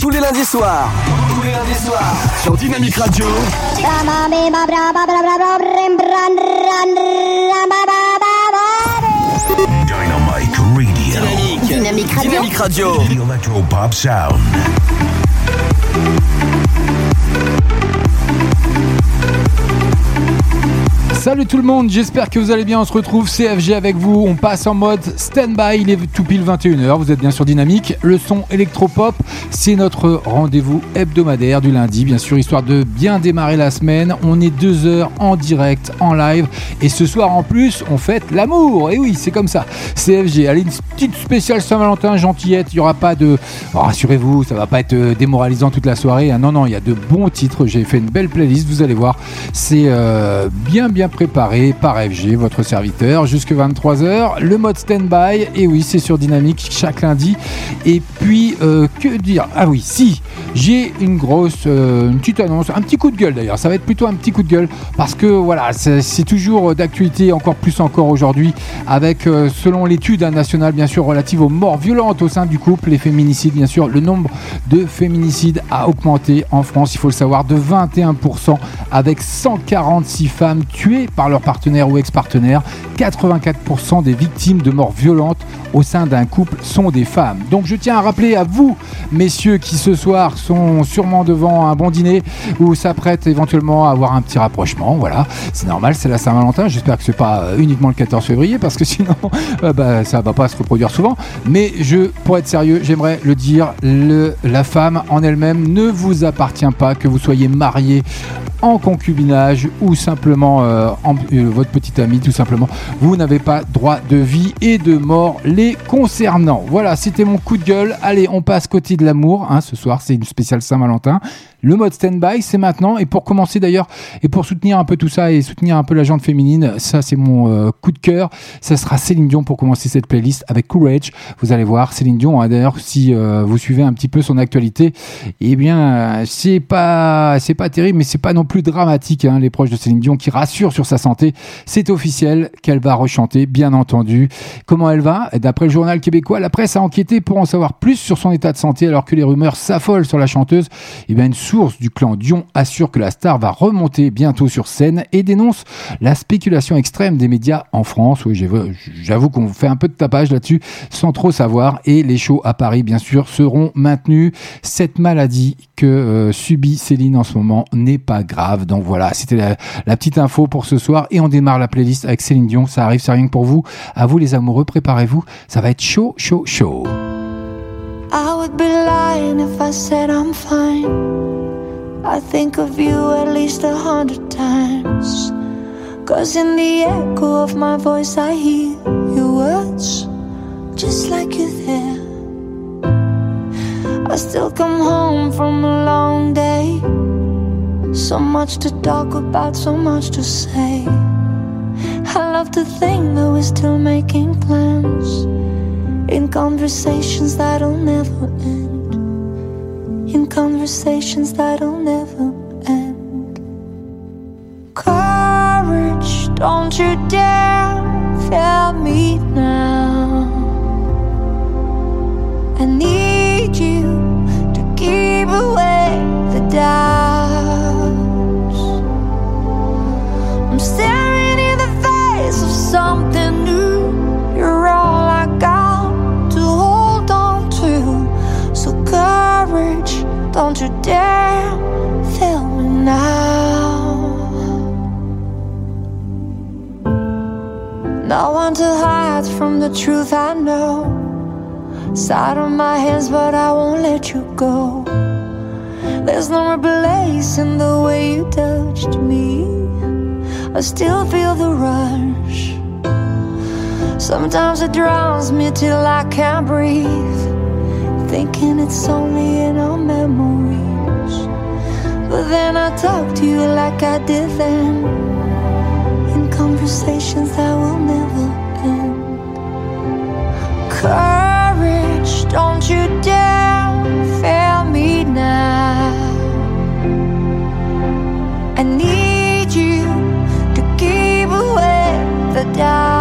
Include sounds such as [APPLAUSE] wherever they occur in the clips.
tous les lundis soirs. Tous les lundis soirs. Sur Dynamique Radio. Dynamite Radio. Dynamique. Dynamique Radio. Dynamique Radio. The Electro Pop Sound. Salut tout le monde, j'espère que vous allez bien. On se retrouve CFG avec vous. On passe en mode stand-by. Il est tout pile 21h. Vous êtes bien sur Dynamique. Le son électropop, c'est notre rendez-vous hebdomadaire du lundi, bien sûr, histoire de bien démarrer la semaine. On est deux heures en direct, en live. Et ce soir en plus, on fête l'amour. Et oui, c'est comme ça. CFG, allez, une petite spéciale Saint-Valentin, gentillette. Il n'y aura pas de. Oh, Rassurez-vous, ça va pas être euh, démoralisant toute la soirée. Ah, non, non, il y a de bons titres. J'ai fait une belle playlist, vous allez voir. C'est euh, bien, bien préparé par FG, votre serviteur, jusque 23h. Le mode stand-by, et oui, c'est sur Dynamique chaque lundi. Et puis, euh, que dire? Ah oui, si, j'ai une grosse, euh, une petite annonce, un petit coup de gueule d'ailleurs. Ça va être plutôt un petit coup de gueule parce que voilà, c'est toujours d'actualité, encore plus encore aujourd'hui, avec, euh, selon l'étude hein, nationale, bien sûr, relative aux morts violentes au sein du couple, les féminicides, bien sûr, le nombre de féminicides a augmenté en France, il faut le savoir, de 21%, avec 146 femmes tuées par leur partenaire ou ex-partenaire. 84% des victimes de morts violentes au sein d'un couple sont des femmes. Donc je tiens à rappeler à vous, messieurs, qui ce soir sont sûrement devant un bon dîner ou s'apprêtent éventuellement à avoir un petit rapprochement. Voilà, c'est normal, c'est la Saint-Valentin. J'espère que c'est pas euh, uniquement le 14 février parce que [LAUGHS] sinon, euh, bah, ça va pas se reproduire souvent. Mais je, pour être sérieux, j'aimerais le dire, la femme en elle-même ne vous appartient pas, que vous soyez marié en concubinage ou simplement euh, euh, votre petite amie, tout simplement. Vous n'avez pas droit de vie et de mort les concernant. Voilà, c'était mon coup de gueule. Allez, on passe côté de l'amour. hein, ce soir, c'est une spéciale Saint-Valentin. Le mode stand-by, c'est maintenant. Et pour commencer d'ailleurs, et pour soutenir un peu tout ça et soutenir un peu la gente féminine, ça c'est mon euh, coup de cœur. Ça sera Céline Dion pour commencer cette playlist avec Courage. Vous allez voir, Céline Dion, hein, d'ailleurs, si euh, vous suivez un petit peu son actualité, eh bien, c'est pas, c'est pas terrible, mais c'est pas non plus dramatique. hein, les proches de Céline Dion qui rassurent sur sa santé, c'est officiel qu'elle va rechanter, bien entendu. Comment elle va? D'après le journal québécois, la presse a enquêté pour en savoir plus sur son état de santé, alors que les rumeurs s'affolent sur la chanteuse. Eh bien, source du clan Dion assure que la star va remonter bientôt sur scène et dénonce la spéculation extrême des médias en France. Oui, j'avoue- qu'on fait un peu de tapage là-dessus sans trop savoir. Et les shows à Paris, bien sûr, seront maintenus. Cette maladie que euh, subit Céline en ce moment n'est pas grave. Donc voilà, c'était la, petite info pour ce soir. Et on démarre la playlist avec Céline Dion. Ça arrive, c'est rien que pour vous. À vous les amoureux, préparez-vous. Ça va être chaud, chaud, chaud. I think of you at least a hundred times. Cause in the echo of my voice, I hear your words, just like you're there. I still come home from a long day. So much to talk about, so much to say. I love to think that we're still making plans in conversations that'll never end. In conversations that'll never end. Courage, don't you dare fail me now. I need you to keep Side on my hands, but I won't let you go. There's no replacing the way you touched me. I still feel the rush. Sometimes it drowns me till I can't breathe. Thinking it's only in our memories. But then I talk to you like I did then. In conversations that will never end. You dare fail me now. I need you to keep away the doubts.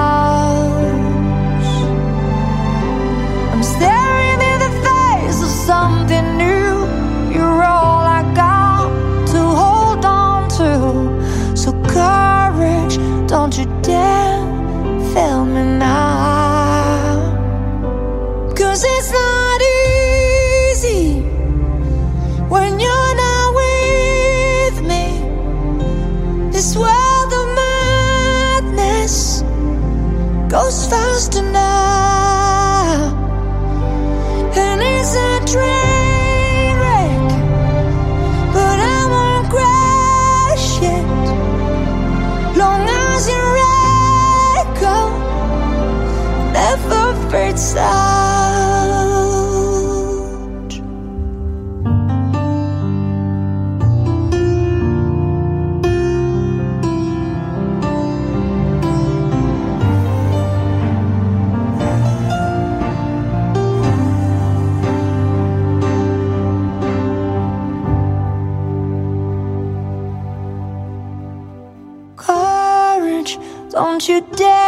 Don't you dare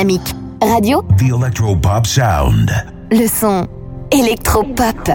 Dynamique Radio, The Electro Pop Sound. le son électropop.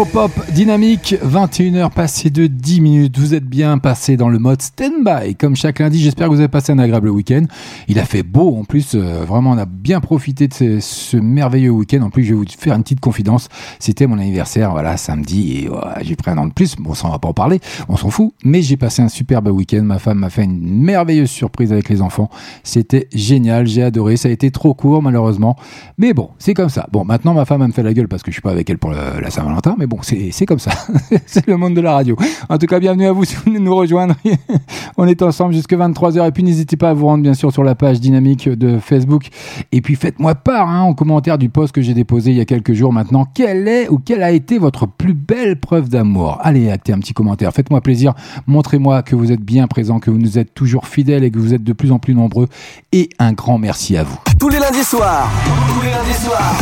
Le son électropop dynamique, 21h passé de 10 minutes. Vous êtes bien passé dans le mode stand-by. Comme chaque lundi, j'espère que vous avez passé un agréable week-end. Il a fait beau en plus. euh, vraiment, on a bien profité de ce, merveilleux week-end. En plus, je vais vous faire une petite confidence. C'était mon anniversaire, voilà, samedi. J'ai pris un an de plus. Bon, ça, on va pas en parler. On s'en fout. Mais j'ai passé un superbe week-end. Ma femme m'a fait une merveilleuse surprise avec les enfants. C'était génial. J'ai adoré. Ça a été trop court, malheureusement. Mais bon, c'est comme ça. Bon, maintenant, ma femme, elle me fait la gueule parce que je suis pas avec elle pour la Saint-Valentin. Mais bon, c'est c'est comme ça. [LAUGHS] c'est le monde de la radio. En tout cas, bienvenue à vous si vous venez nous rejoindre. [LAUGHS] On est ensemble jusque 23h. Et puis, n'hésitez pas à vous rendre, bien sûr, sur la page dynamique de Facebook. Et puis, faites-moi part, hein, en commentaire du post que j'ai déposé il y a quelques jours maintenant. Quelle est ou quelle a été votre plus belle preuve d'amour? Allez, actez un petit commentaire. Faites-moi plaisir. Montrez-moi que vous êtes bien présent, que vous nous êtes toujours fidèles et que vous êtes de plus en plus nombreux. Et un grand merci à vous. Tous les lundis soirs. Tous les lundis soirs.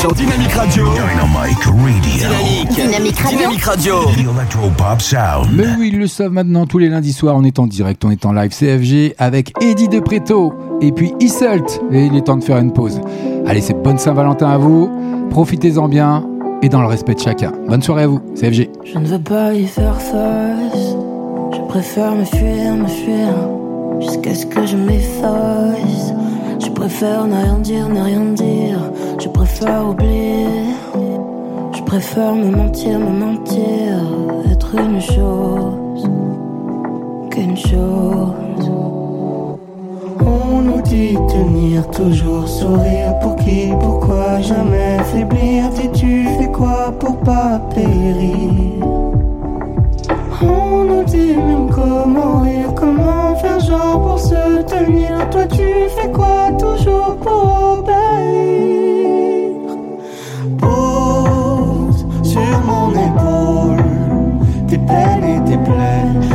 Sur Dynamique Radio. Dynamic Radio. Dynamique. Dynamique Radio. Dynamique Radio. The Electro Pop Sound. Mais oui, ils le savent maintenant, tous les lundis soirs, on est en direct, on est en live CFG avec Eddie De Preto et puis Isselt. Et il est temps de faire une pause. Allez, c'est bonne Saint-Valentin à vous, profitez-en bien et dans le respect de chacun. Bonne soirée à vous, CFG. Je ne veux pas y faire face. Je préfère me fuir, me fuir. Jusqu'à ce que je m'efface. Je préfère ne rien dire, ne rien dire. Je préfère oublier. Préfère me mentir, me mentir. Être une chose qu'une chose. On nous dit tenir toujours sourire pour qui, pourquoi jamais faiblir? Dis-tu fais quoi pour pas périr? On nous dit même comment rire, comment faire genre pour se tenir. Toi tu fais quoi toujours pour obéir? Peines et tes.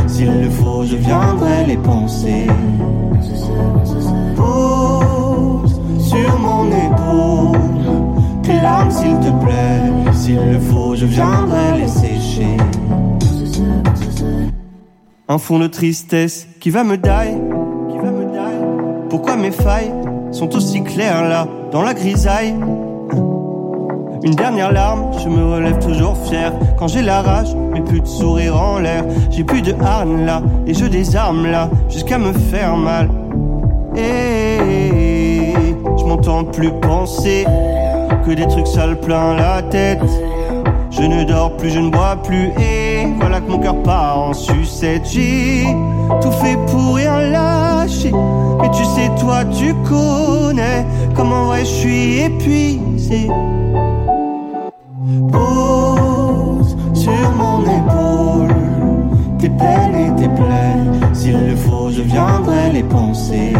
S'il le faut, je viendrai les penser. Pose sur mon épaule tes larmes, s'il te plaît. S'il le faut, je viendrai les sécher. Un fond de tristesse qui va me die. Pourquoi mes failles sont aussi claires là, dans la grisaille? Une dernière larme, je me relève toujours fier. Quand j'ai la rage, mais plus de sourire en l'air. J'ai plus de harne là, et je désarme là, jusqu'à me faire mal. Et je m'entends plus penser que des trucs sales plein la tête. Je ne dors plus, je ne bois plus, et voilà que mon cœur part en sucette. J'ai tout fait pour rien lâcher, mais tu sais, toi, tu connais comment vrai je suis épuisé. Et tes plaies. S'il le faut, je viendrai les penser.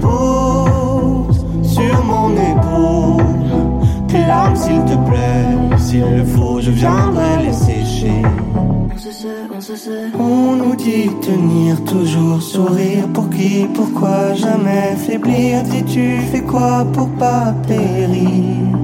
Pose sur mon épaule tes larmes, s'il te plaît. S'il le faut, je viendrai les sécher. On nous dit tenir toujours sourire pour qui, pourquoi jamais faiblir? Dis-tu fais quoi pour pas périr?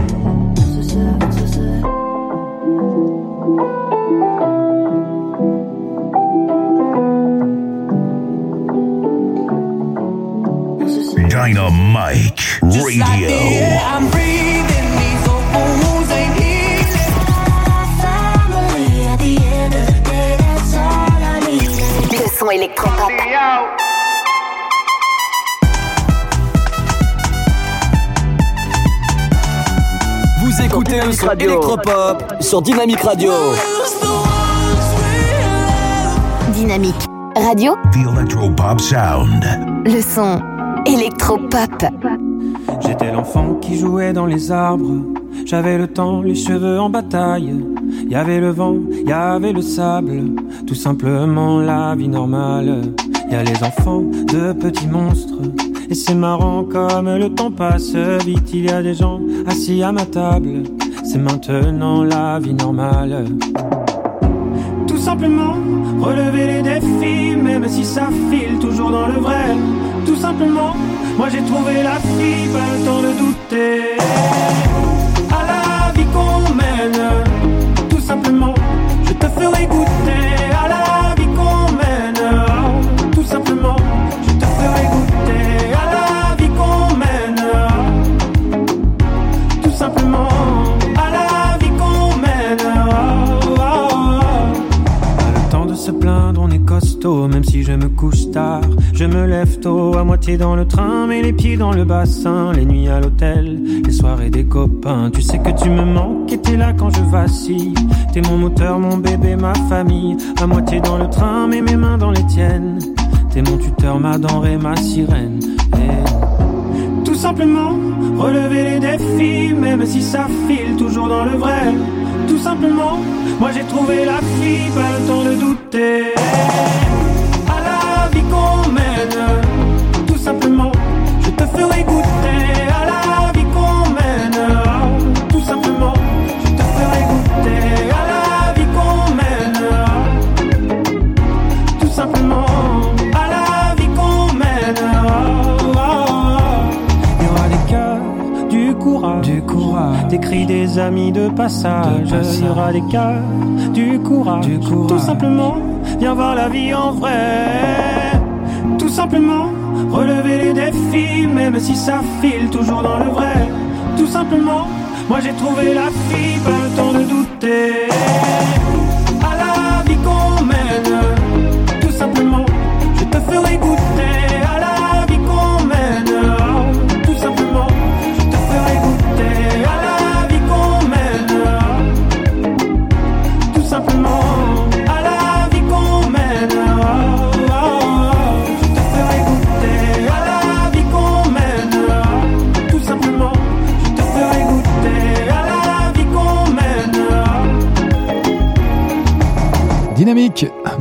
Vous écoutez le son électropop sur Dynamique Radio. Dynamique radio. The Electropop Sound. Le son électropop. L'enfant qui jouait dans les arbres. J'avais le temps, les cheveux en bataille. Y avait le vent, y avait le sable. Tout simplement la vie normale. Y a les enfants de petits monstres. Et c'est marrant comme le temps passe vite. Il y a des gens assis à ma table. C'est maintenant la vie normale. Simplement, relever les défis, même si ça file toujours dans le vrai. Tout simplement, moi j'ai trouvé la fille, pas le temps de douter. À la vie qu'on mène, tout simplement, je te ferai goûter. Si je me couche tard. Je me lève tôt, à moitié dans le train, mais les pieds dans le bassin. Les nuits à l'hôtel, les soirées des copains. Tu sais que tu me manques et t'es là quand je vacille. T'es mon moteur, mon bébé, ma famille. À moitié dans le train, mais mes mains dans les tiennes. T'es mon tuteur, ma denrée, ma sirène. Et tout simplement, relever les défis, même si ça file toujours dans le vrai. Tout simplement, moi j'ai trouvé la fille, pas le temps de douter. Mène, tout simplement, je te ferai goûter. À la vie qu'on mène, tout simplement, je te ferai goûter. À la vie qu'on mène, tout simplement, à la vie qu'on mène. Il y aura des cœurs, du courage, du courage, des cris des amis de passage. Il y aura des cœurs, du courage, tout simplement. viens voir la vie en vrai. Tout simplement, relever les défis, même si ça file toujours dans le vrai. Tout simplement, moi j'ai trouvé la fille, pas le temps de douter. À la vie qu'on mène, tout simplement, je te ferai goûter.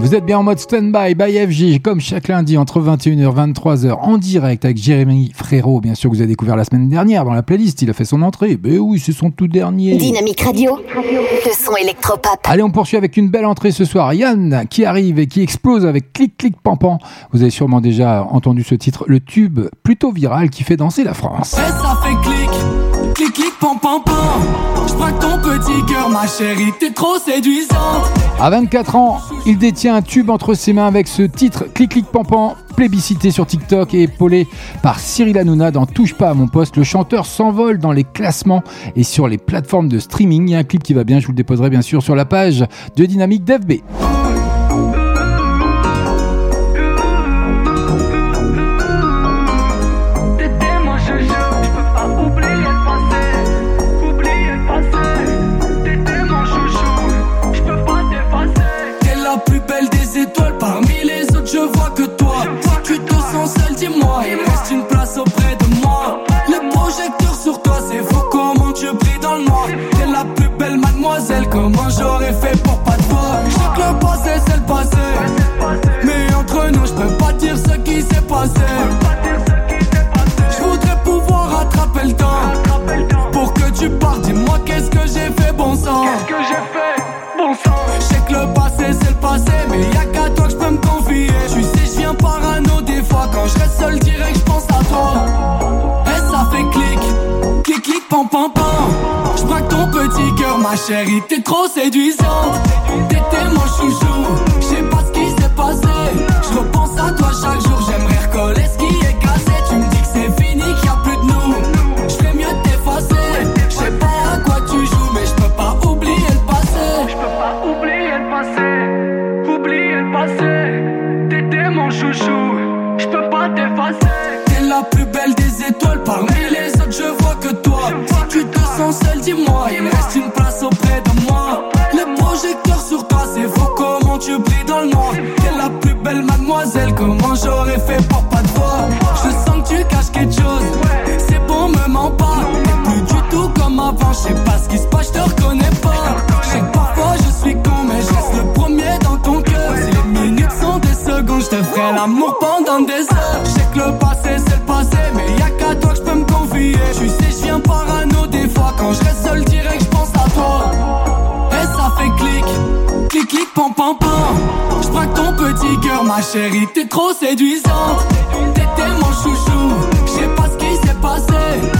Vous êtes bien en mode stand-by by FG, comme chaque lundi entre 21h et 23h en direct avec Jérémy Frérot, bien sûr, que vous avez découvert la semaine dernière dans la playlist. Il a fait son entrée. Ben oui, c'est son tout dernier. Dynamique Radio, le son électropop. Allez, on poursuit avec une belle entrée ce soir. Yann qui arrive et qui explose avec Clic Clic Pampan. Vous avez sûrement déjà entendu ce titre, le tube plutôt viral qui fait danser la France. Et ça fait clic, clic, clic, pam, pam, pam. Je braque ton petit cœur, ma chérie, t'es trop séduisante. À 24 ans, il détient un tube entre ses mains avec ce titre Clic Clic Pampan, plébiscité sur TikTok et épaulé par Cyril Hanouna dans Touche pas à mon poste. Le chanteur s'envole dans les classements et sur les plateformes de streaming. Il y a un clip qui va bien, je vous le déposerai bien sûr sur la page de Dynamique d'FB. Toi, c'est fou comment tu brilles dans le noir. T'es la plus belle mademoiselle, comment j'aurais fait pour pas te voir. Je sais que le passé, c'est le passé. Mais entre nous, je peux pas dire ce qui s'est passé. Je voudrais pouvoir rattraper le temps. Pour que tu partes, dis-moi qu'est-ce que j'ai fait, bon sang. Qu'est-ce que j'ai fait, bon sang? Je sais que le passé, c'est le passé. Mais y'a qu'à toi que je peux me confier. Tu sais, je viens parano des fois. Quand je reste seul, direct, pam, pam, pam. Je braque ton petit cœur, ma chérie, t'es trop séduisante. T'étais mon chouchou, je sais pas ce qui s'est passé. Je repense à toi chaque jour, j'aimerais recoller ce qui est cassé. Tu me dis que c'est fini, qu'il y a plus de nous. Je fais mieux t'effacer. Je sais pas à quoi tu joues, mais je peux pas oublier le passé. Je peux pas oublier le passé. Oublier le passé. T'étais mon chouchou, je peux pas t'effacer. T'es la plus belle seul, dis-moi, il me reste une place auprès de moi. Les projecteurs sur toi, c'est fou comment tu brilles dans le noir? T'es la plus belle mademoiselle, comment j'aurais fait pour pas te voir. Je sens que tu caches quelque chose, c'est bon, me mens pas. Plus du tout comme avant, je sais pas ce qui se je reste seul direct, je pense à toi. Et ça fait clic, clic, clic, pam, pam, pam. Je ton petit cœur, ma chérie, t'es trop séduisante. T'étais mon chouchou, je sais pas ce qui s'est passé.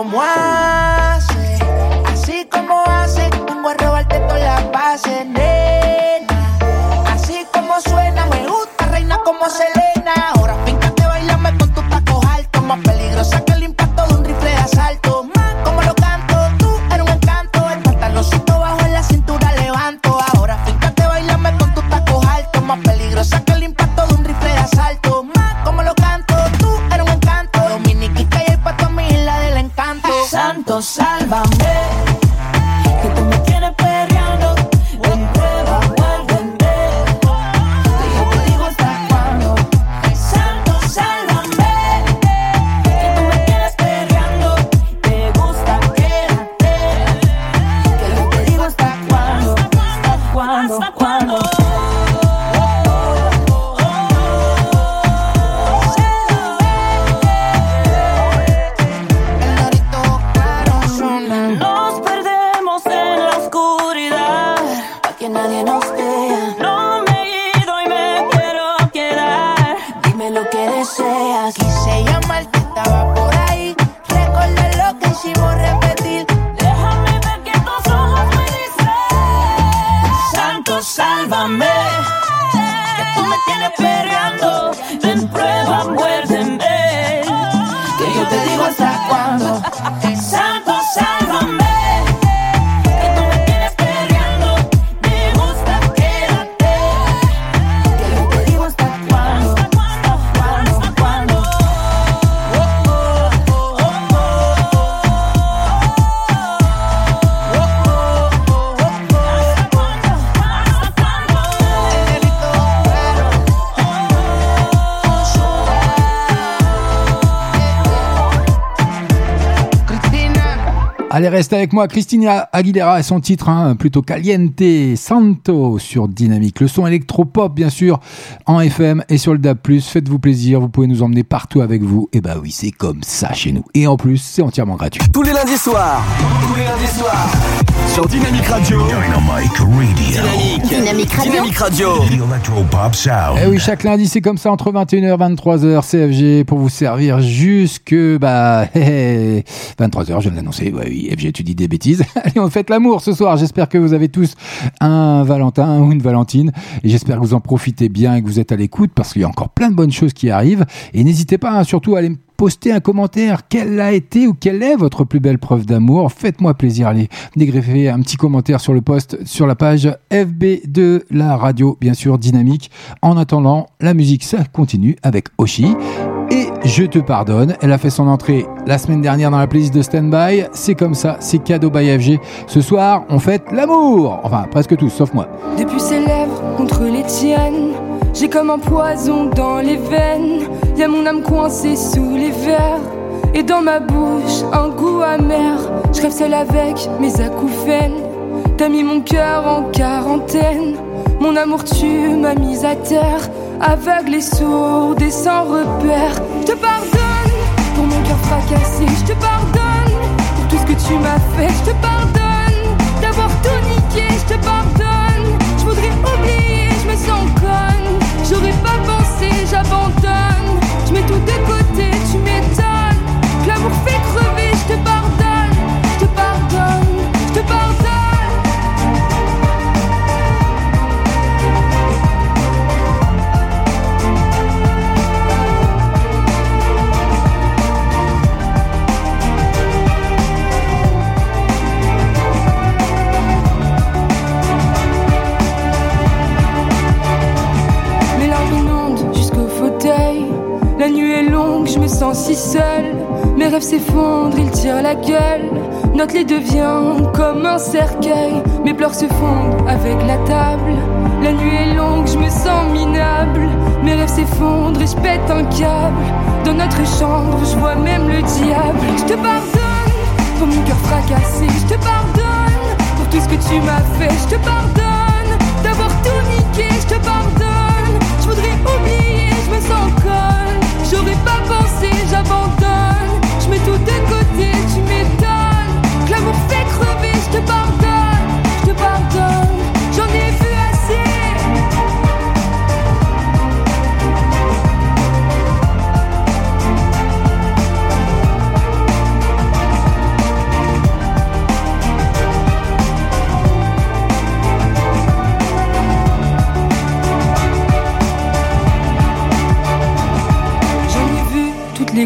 como Allez, reste avec moi. Christina Aguilera et son titre, hein, plutôt Caliente Santo sur Dynamique. Le son électropop, bien sûr, en FM et sur le DAB+. Faites-vous plaisir, vous pouvez nous emmener partout avec vous. Et bah oui, c'est comme ça chez nous. Et en plus, c'est entièrement gratuit. Tous les lundis soirs. Tous les lundis soirs. Sur Dynamique Radio. Dynamic Radio. Dynamique. Dynamique Radio. Dynamique Radio. The Electropop Sound. Eh oui, chaque lundi, c'est comme ça, entre 21h et 23h, CFG, pour vous servir jusque, bah, [LAUGHS] 23h, je viens de l'annoncer, ouais, oui, FG, tu dis des bêtises. [LAUGHS] Allez, on fait l'amour ce soir. J'espère que vous avez tous un Valentin ou une Valentine. Et j'espère que vous en profitez bien et que vous êtes à l'écoute parce qu'il y a encore plein de bonnes choses qui arrivent. Et n'hésitez pas, hein, surtout, à aller me poster un commentaire. Quelle a été ou quelle est votre plus belle preuve d'amour? Faites-moi plaisir. Allez, dégreffez un petit commentaire sur le post, sur la page FB de la radio, bien sûr, dynamique. En attendant, la musique, ça continue avec Oshi. Et je te pardonne, elle a fait son entrée la semaine dernière dans la playlist de Standby. C'est comme ça, c'est cadeau by FG. Ce soir, on fête l'amour. Enfin, presque tous, sauf moi. Depuis ses lèvres contre les tiennes, j'ai comme un poison dans les veines. Y a mon âme coincée sous les verres. Et dans ma bouche, un goût amer. Je rêve seule avec mes acouphènes. T'as mis mon cœur en quarantaine. Mon amour, tu m'as mise à terre. Aveugle et sourde et sans repère. Je te pardonne pour mon cœur fracassé. Je te pardonne pour tout ce que tu m'as fait. Je te pardonne d'avoir tout niqué. Je te pardonne. Si seule. Mes rêves s'effondrent, ils tirent la gueule. Notre lit devient comme un cercueil. Mes pleurs se fondent avec la table. La nuit est longue, je me sens minable. Mes rêves s'effondrent et je pète un câble. Dans notre chambre, je vois même le diable. Je te pardonne pour mon cœur fracassé. Je te pardonne pour tout ce que tu m'as fait. Je te pardonne d'avoir tout niqué. Je te pardonne. Je voudrais oublier, je me sens conne. J'aurais pas pensé, j'abandonne. Je mets tout de côté, tu m'étonnes. Que l'amour fait crever, je te pardonne.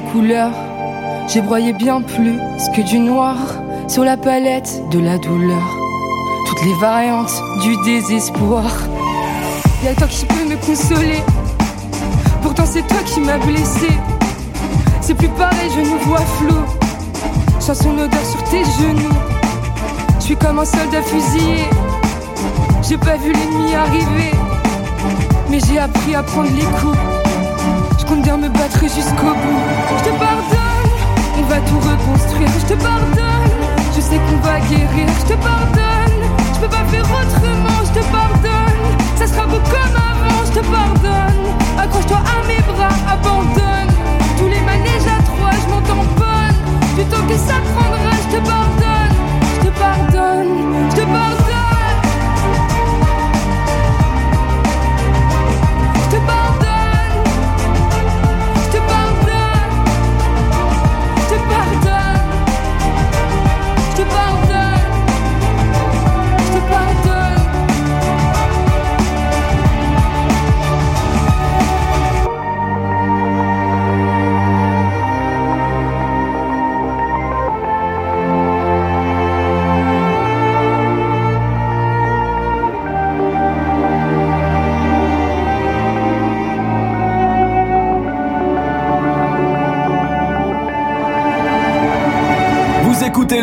Couleurs. J'ai broyé bien plus que du noir sur la palette de la douleur. Toutes les variantes du désespoir. Y'a toi qui peux me consoler. Pourtant c'est toi qui m'as blessé. C'est plus pareil, je nous vois flou. Sens son odeur sur tes genoux. Je suis comme un soldat fusillé. J'ai pas vu l'ennemi arriver. Mais j'ai appris à prendre les coups. Je compte bien me battre jusqu'au bout. Je te pardonne, on va tout reconstruire. Je te pardonne, je sais qu'on va guérir. Je te pardonne, je peux pas faire autrement. Je te pardonne, ça sera beau comme avant. Je te pardonne, accroche-toi à mes bras, abandonne. Tous les manèges à trois, je m'en tamponne. Du temps que ça prendra, je te pardonne, je te pardonne, je te pardonne.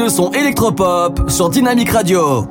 Le son électropop sur Dynamic Radio.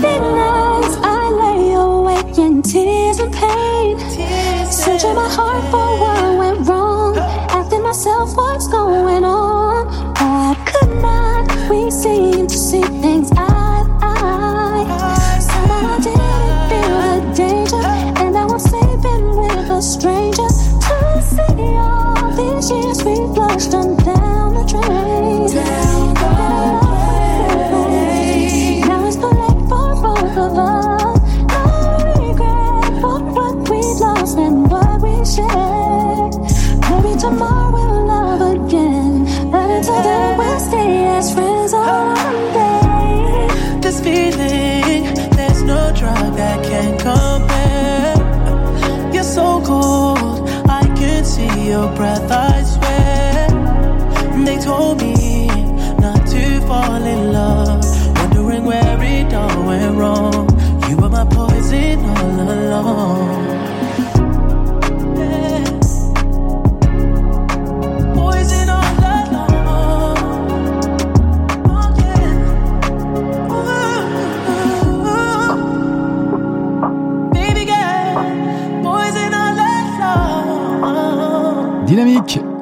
Midnights I lay awake in tears and pain. Searching my heart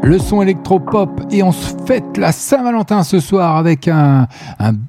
le son électropop et on se fête la Saint-Valentin ce soir avec un,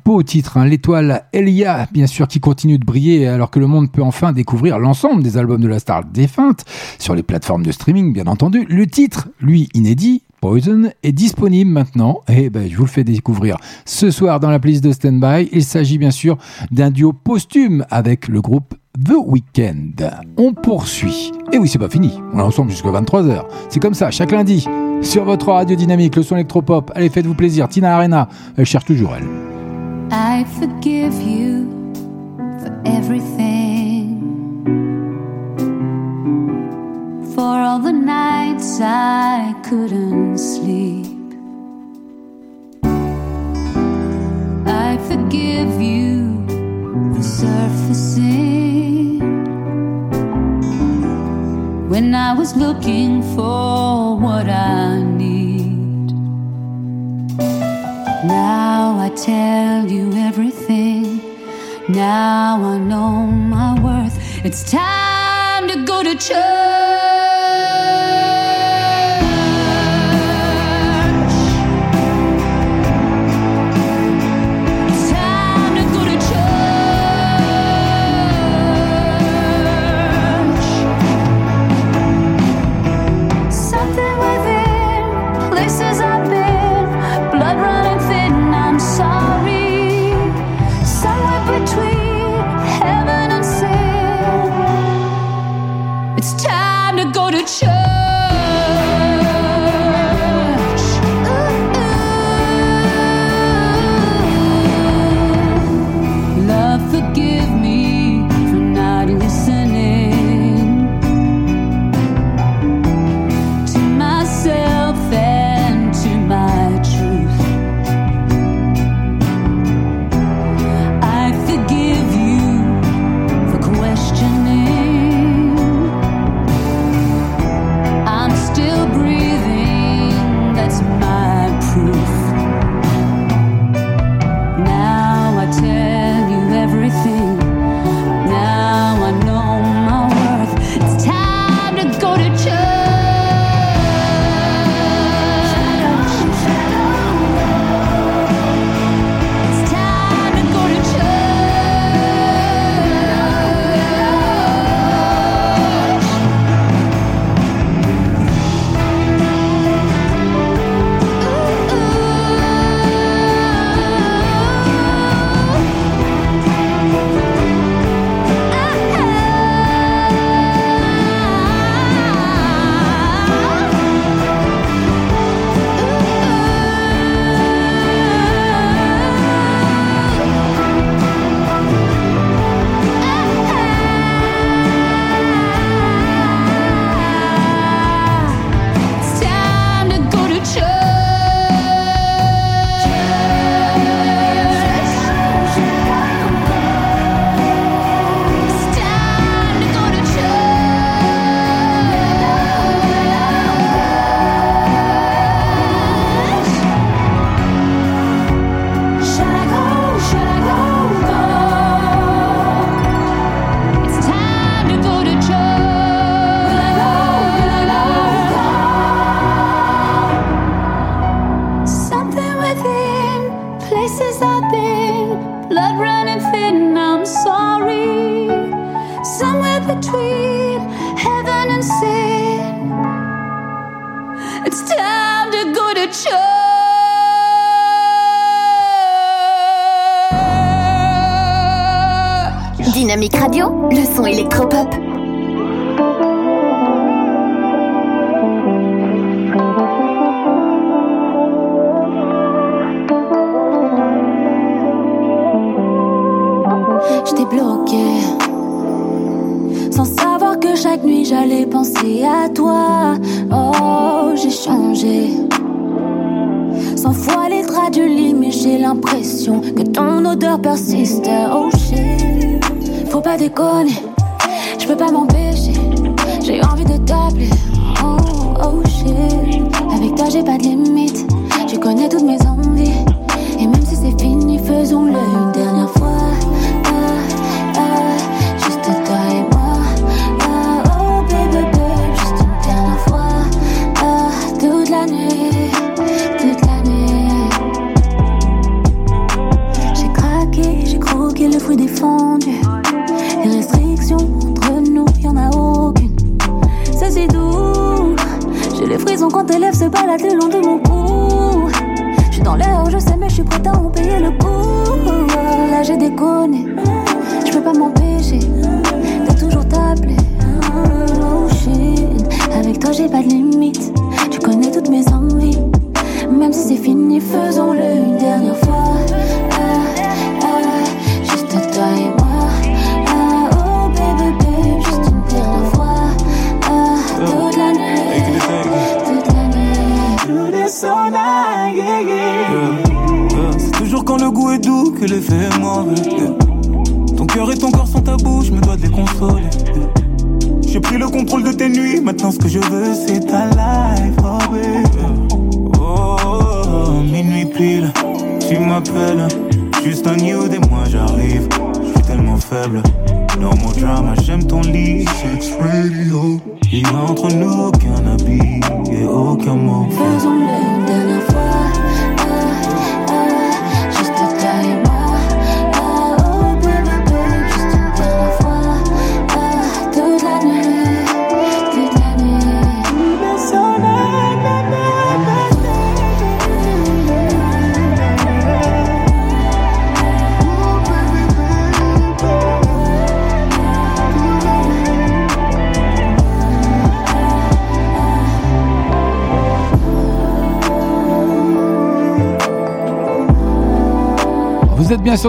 beau titre, hein, l'étoile Elia, bien sûr, qui continue de briller alors que le monde peut enfin découvrir l'ensemble des albums de la star défunte sur les plateformes de streaming, bien entendu. Le titre, lui, inédit, Poison est disponible maintenant et ben, je vous le fais découvrir ce soir dans la playlist de Standby. Il s'agit bien sûr d'un duo posthume avec le groupe The Weeknd. On poursuit. Et oui, c'est pas fini. On est ensemble jusqu'à 23h. C'est comme ça, chaque lundi, sur votre radio dynamique, le son électropop. Allez, faites-vous plaisir. Tina Arena, elle cherche toujours elle. I forgive you for everything. For all the nights I couldn't sleep. I forgive you for surfacing when I was looking for what I need. Now I tell you everything. Now I know my worth. It's time to go to church.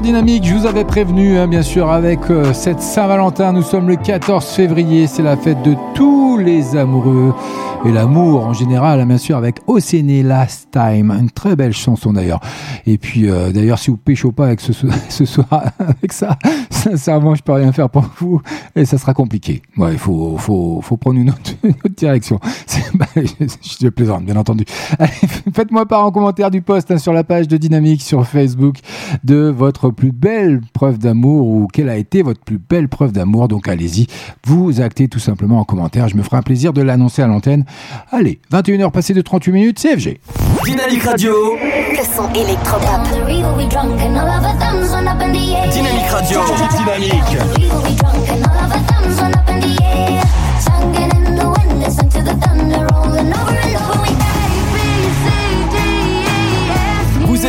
Dynamique, je vous avais prévenu, hein, bien sûr, avec euh, cette Saint-Valentin. Nous sommes le 14 février, c'est la fête de tous les amoureux. Et l'amour en général, hein, bien sûr, avec Océané Last Time. Une très belle chanson d'ailleurs. Et puis, euh, d'ailleurs, si vous pécho pas avec ce, so- [LAUGHS] ce soir, [LAUGHS] avec ça, sincèrement, je peux rien faire pour vous. Et ça sera compliqué. Ouais, il faut, faut, faut prendre une autre, [LAUGHS] direction. Bah, je, je plaisante, bien entendu. Faites-moi part en commentaire du post hein, sur la page de Dynamique sur Facebook de votre plus belle preuve d'amour ou quelle a été votre plus belle preuve d'amour. Donc allez-y, vous actez tout simplement en commentaire. Je me ferai un plaisir de l'annoncer à l'antenne. Allez, 21h passées de 38 minutes, CFG. Dynamique Radio. Le son électropop. Dynamique Radio. Dynamique.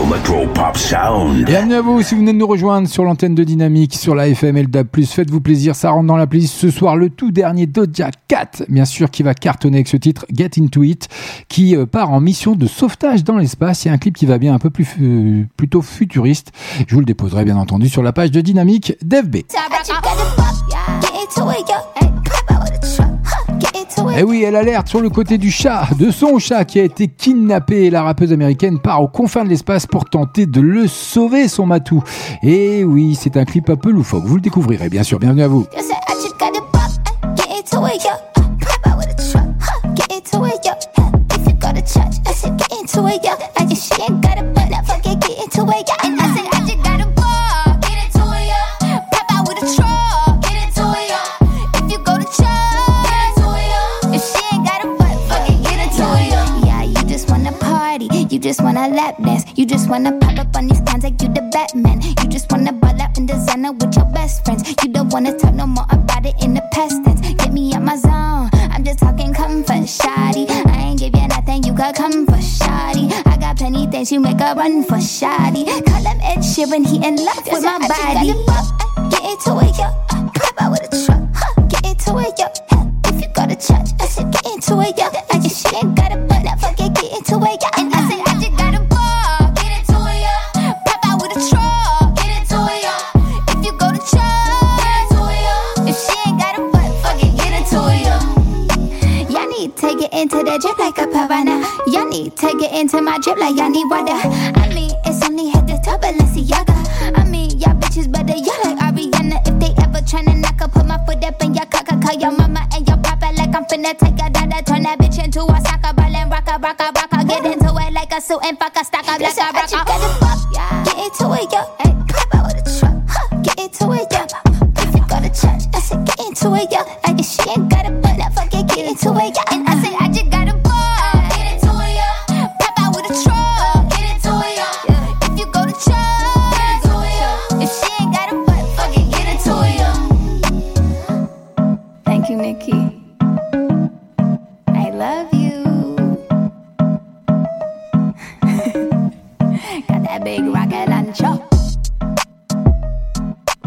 The Electro Pop Sound. Bienvenue à vous si vous venez de nous rejoindre sur l'antenne de Dynamique, sur la FM et le DAB+. Faites-vous plaisir, ça rentre dans la playlist ce soir. Le tout dernier Doja Cat, bien sûr, qui va cartonner avec ce titre Get Into It, qui euh, part en mission de sauvetage dans l'espace. Il y a un clip qui va bien un peu plus euh, plutôt futuriste. Je vous le déposerai bien entendu sur la page de Dynamique d'FB. Eh oui, elle alerte sur le côté du chat, de son chat qui a été kidnappé. La rappeuse américaine part aux confins de l'espace pour tenter de le sauver, son matou. Et oui, c'est un clip un peu loufoque. Vous le découvrirez, bien sûr. Bienvenue à vous. Just wanna lap dance, you just wanna pop up on these cans like you the Batman. You just wanna ball out in designer with your best friends. You don't wanna talk no more about it in the past tense. Get me out my zone, I'm just talking comfort, shoddy. I ain't give you nothing, you could come for shoddy. I got plenty things you make a run for shoddy. Call him Ed Sheeran, he in love with my body. Get into it, yo. Pop out with a truck, huh? Get into it, yo. Church, I said get into it, yo. I just she ain't got a butt, I forget get into it, yo. And I said I just got a ball, get into it, yo. Pop out with a truck, get into it, yo. If you go to church, get into it, yo. If she ain't got a butt, forget get into it, yo. Y'all need to get into the drip like a piranha. Y'all need to get into my drip like y'all need water. I mean, it's only head to toe, Balenciaga. I mean, y'all bitches better, y'all like Ariana. If they ever tryna knock, I put my foot up in your cocker. Call your mama like I'm finna take a dada. Turn that bitch into a soccer ball and rock a, rock a, rock a. Get into it like a suit and fuck a stock up like a rock Get into it, yo. Hey, pop out with a truck. Huh. Get into it, yo. If you go to church, I said get into it, yo. I guess she ain't got a butt, I forget get into it, yo. And I said I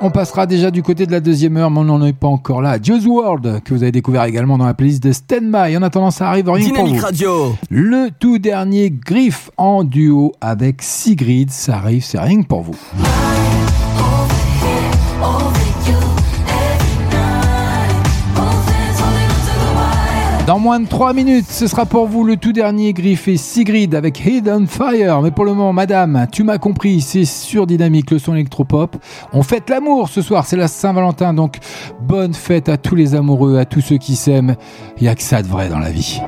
on passera déjà du côté de la deuxième heure, mais on n'en est pas encore là. Dieu's World, que vous avez découvert également dans la playlist de Stand By. En attendant, ça arrive rien Dynamique pour vous. Radio. Le tout dernier Griff en duo avec Sigrid, ça arrive, c'est rien que pour vous. Dans moins de 3 minutes, ce sera pour vous le tout dernier griffé Sigrid avec Hidden Fire. Mais pour le moment, madame, tu m'as compris, c'est surdynamique, le son électropop. On fête l'amour ce soir, c'est la Saint-Valentin, donc bonne fête à tous les amoureux, à tous ceux qui s'aiment. Il n'y a que ça de vrai dans la vie.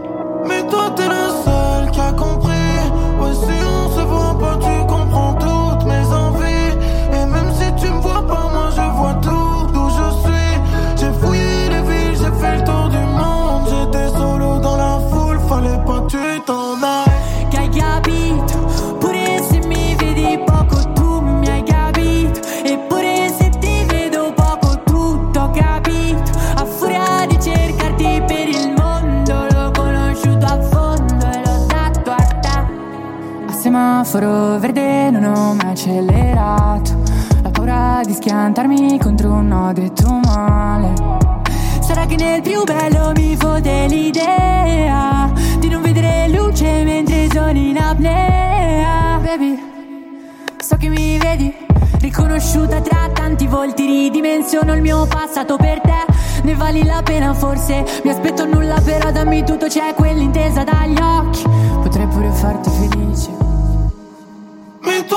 semaforo verde non ho mai accelerato. La paura di schiantarmi contro un no detto male Sarà che nel più bello mi fode l'idea Di non vedere luce mentre sono in apnea. Baby, so che mi vedi Riconosciuta tra tanti volti ridimensiono il mio passato per te. Ne vali la pena forse Mi aspetto nulla però dammi tutto c'è quell'intesa dagli occhi. Potrei pure farti felice. Me tú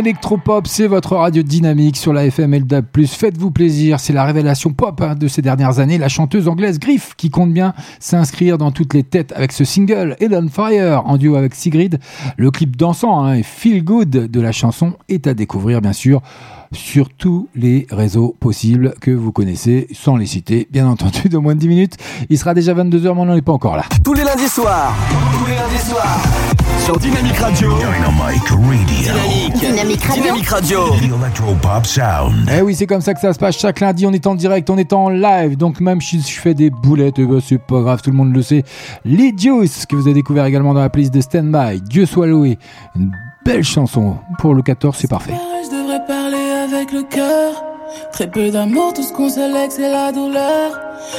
Électropop, c'est votre radio dynamique sur la FM. Faites-vous plaisir, c'est la révélation pop hein, de ces dernières années, la chanteuse anglaise Griff, qui compte bien s'inscrire dans toutes les têtes avec ce single Head on Fire en duo avec Sigrid. Le clip dansant hein, et feel good de la chanson est à découvrir bien sûr sur tous les réseaux possibles que vous connaissez, sans les citer, bien entendu, de moins de 10 minutes. Il sera déjà 22h, mais on n'en est pas encore là. Tous les lundis soirs. Tous les lundis soirs. Sur Dynamique Radio. Dynamic Radio. Dynamique. Dynamique Radio. Dynamique Radio. The Electropop Sound. Eh oui, c'est comme ça que ça se passe. Chaque lundi, on est en direct, on est en live. Donc même si je fais des boulettes, eh ben, c'est pas grave, tout le monde le sait. Les Juice, que vous avez découvert également dans la playlist de Stand By. Dieu soit loué. Une belle chanson. Pour le 14, c'est parfait. Le cœur. Très peu d'amour, tout ce qu'on se lègue, c'est la douleur.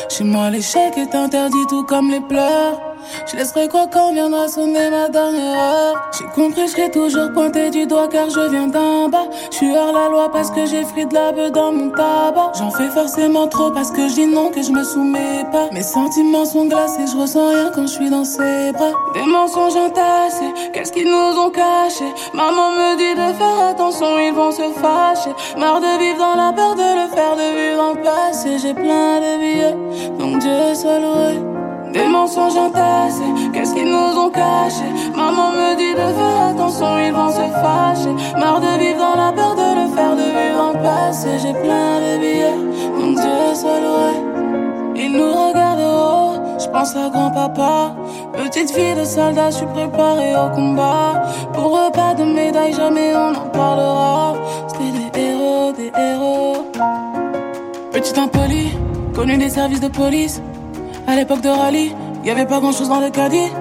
Chez moi, l'échec est interdit, tout comme les pleurs. Je laisserai quoi quand viendra sonner ma dernière heure. J'ai compris, je serai toujours pointé du doigt car je viens d'en bas. Je suis hors la loi parce que j'ai frit de la beuh dans mon tabac. J'en fais forcément trop parce que je dis non, que je me soumets pas. Mes sentiments sont glacés, je ressens rien quand je suis dans ses bras. Des mensonges entassés, qu'est-ce qu'ils nous ont caché Maman me dit de faire attention, ils vont se fâcher. Marre de vivre dans la peur de le faire, de vivre le passé. J'ai plein de billets, donc Dieu soit loué. Des mensonges entassés, qu'est-ce qu'ils nous ont caché Maman me dit de faire attention, ils vont se fâcher. Marre de vivre dans la peur de le faire, de vivre le passé J'ai plein de billets, donc Dieu soit loué Ils nous regardent de haut, je pense à grand-papa. Petite fille de soldat, je suis préparée au combat. Pour eux pas de médaille, jamais on en parlera. C'était des héros, des héros. Petit impoli, connu des services de police à l'époque de rallye, y avait pas grand chose dans le caddie.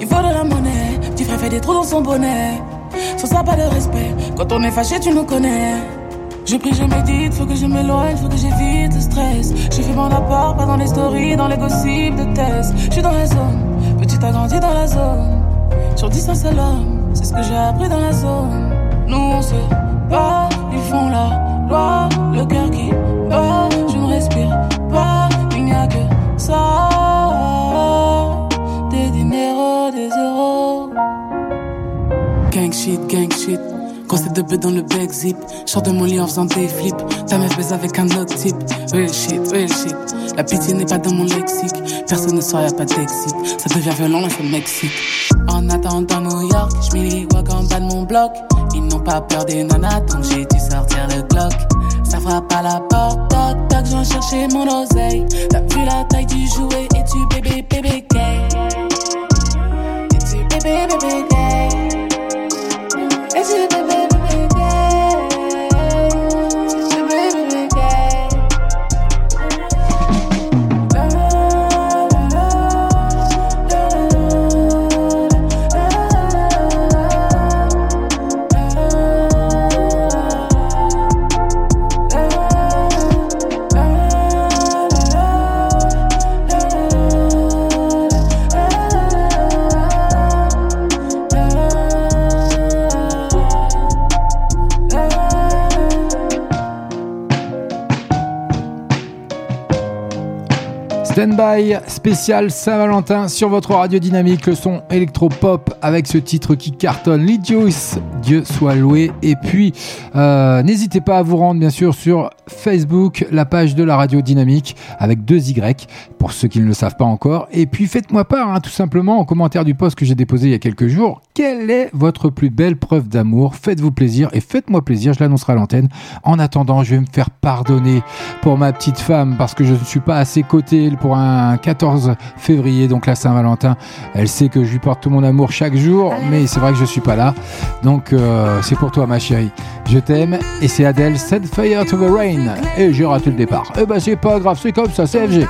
Il faut de la monnaie, petit frère fait des trous dans son bonnet. Sans ça, pas de respect. Quand on est fâché, tu nous connais. Je prie, je médite, faut que je m'éloigne, faut que j'évite le stress. J'ai fait mon apport, pas dans les stories, dans les gossips de tests. Je suis dans la zone, petit a grandi dans la zone. Sur 10, un seul homme, c'est ce que j'ai appris dans la zone. Nous, on se bat, ils font la loi, le cœur qui bat, je ne respire pas, il n'y a que ça. Des dinero, des euros. Gang shit, gang shit. Concept de bœuf dans le back zip. Sors de mon lit en faisant des flips. Ta meuf baise avec un autre type. Real shit, real shit. La pitié n'est pas dans mon lexique. Personne ne sort, y'a pas d'exit. Ça devient violent, là, c'est le Mexique. En attendant New York, je les vois en bas de mon bloc. Ils n'ont pas peur des nanas, donc j'ai dû sortir le Glock. Ça frappe à la porte, toc toc, j'en cherchais mon oseille. T'as vu la taille du jouet et tu bébé bébé gay? Et tu bébé bébé gay? Standby spécial Saint-Valentin sur votre radio dynamique, le son électro-pop avec ce titre qui cartonne, Lidius, Dieu soit loué. Et puis, euh, n'hésitez pas à vous rendre bien sûr sur Facebook, la page de la radio dynamique avec deux Y pour ceux qui ne le savent pas encore. Et puis, faites-moi part hein, tout simplement en commentaire du post que j'ai déposé il y a quelques jours. Quelle est votre plus belle preuve d'amour? Faites-vous plaisir et faites-moi plaisir, je l'annoncerai à l'antenne. En attendant, je vais me faire pardonner pour ma petite femme parce que je ne suis pas à ses côtés pour un 14 février, donc la Saint-Valentin. Elle sait que je lui porte tout mon amour chaque jour, mais c'est vrai que je suis pas là. Donc euh, c'est pour toi ma chérie. Je t'aime et c'est Adèle Set Fire to the Rain. Et j'ai raté le départ. Eh ben c'est pas grave, c'est comme ça, c'est FG.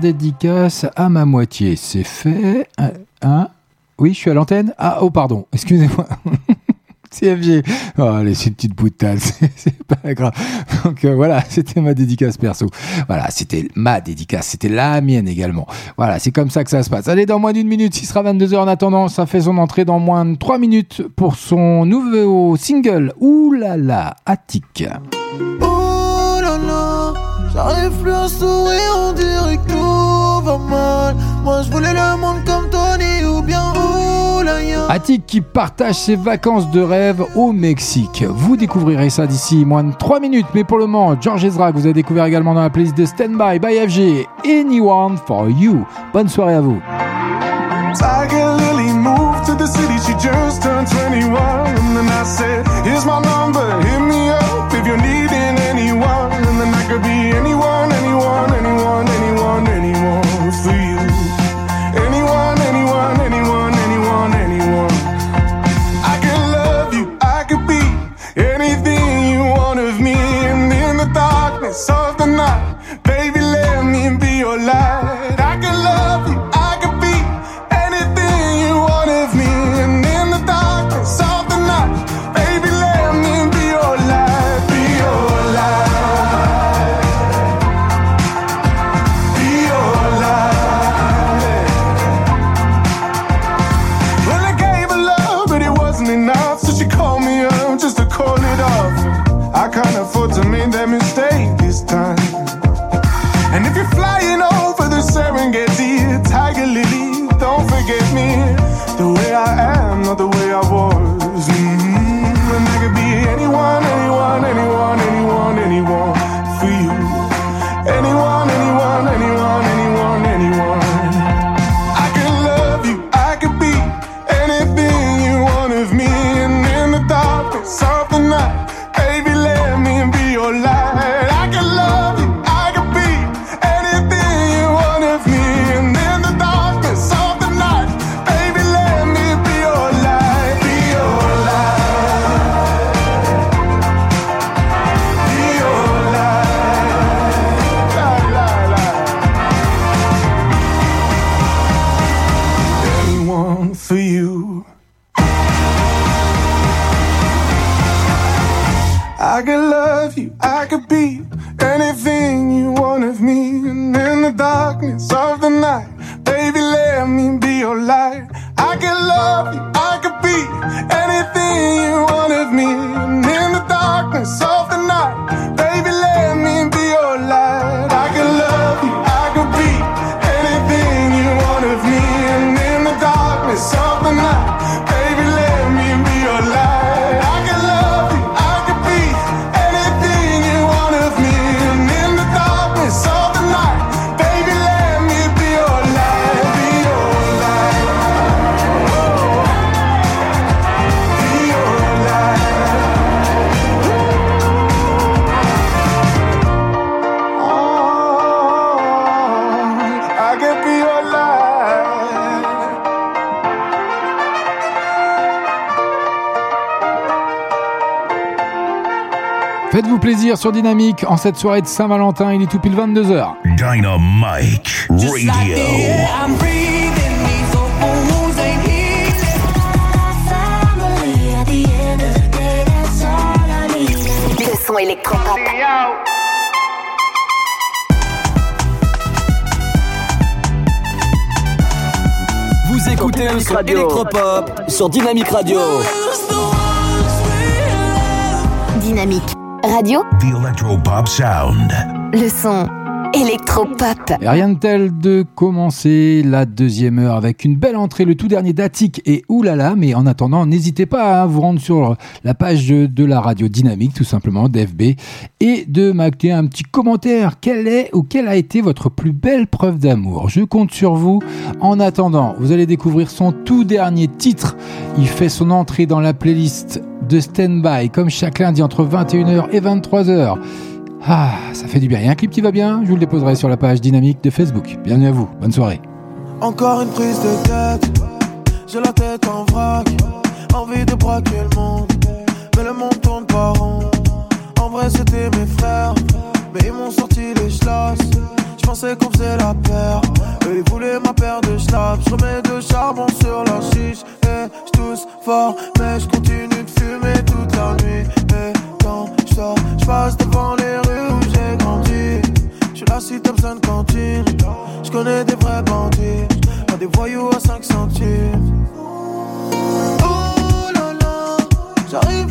Dédicace à ma moitié, c'est fait. Oui, je suis à l'antenne Ah, oh, pardon, excusez-moi. [LAUGHS] CFG. Oh, allez, c'est une petite boutade, [LAUGHS] c'est c'est pas grave. Donc euh, voilà, [LAUGHS] c'était ma dédicace perso. Voilà, c'était ma dédicace, c'était la mienne également. Voilà, c'est comme ça que ça se passe. Allez, dans moins d'une minute, il sera 22h en attendant, ça fait son entrée dans moins de 3 minutes pour son nouveau single, Oulala, Attic. J'arrive plus à sourire, on dirait que tout va mal. Moi je voulais le monde comme Tony ou bien Oulaya. Attic qui partage ses vacances de rêve au Mexique. Vous découvrirez ça d'ici moins de 3 minutes. Mais pour le moment, George Ezra, que vous avez découvert également dans la playlist de Standby by FG. Anyone for you. Bonne soirée à vous. Tiger Lily moved to the city, she just turned 21. And then I said, Here's my number, hit sur Dynamique en cette soirée de Saint-Valentin, il est tout pile 22h. Dynamite Radio. Électropop. Vous écoutez le son électropop sur Dynamique Radio. Dynamique radio, The Electropop Sound. le son électropop. Et rien de tel de commencer la deuxième heure avec une belle entrée, le tout dernier d'Attic et Oulala. Mais en attendant, n'hésitez pas à vous rendre sur la page de, de la radio dynamique, tout simplement, d'FB, et de m'acter un petit commentaire. Quelle est ou quelle a été votre plus belle preuve d'amour? Je compte sur vous. En attendant, vous allez découvrir son tout dernier titre. Il fait son entrée dans la playlist de Standby, comme chaque lundi entre 21h et 23h. Ah, ça fait du bien. Il y a un clip qui va bien, je vous le déposerai sur la page dynamique de Facebook. Bienvenue à vous, bonne soirée. Encore une prise de tête, j'ai la tête en vrac, envie de braquer le monde, mais le monde tourne pas rond. En vrai c'était mes frères, mais ils m'ont sorti les schlass. pensaient qu'on faisait la paire. Eux ils voulaient ma paire de schlaps. Je remets de charbon sur leur chiche. Et j'tousse fort, mais je continue de sors, je passe devant les rues où j'ai grandi. Je suis la cité Thompson cantine. Je connais des vrais bandits. Pas des voyous à 5 centimes. Oh là là, j'arrive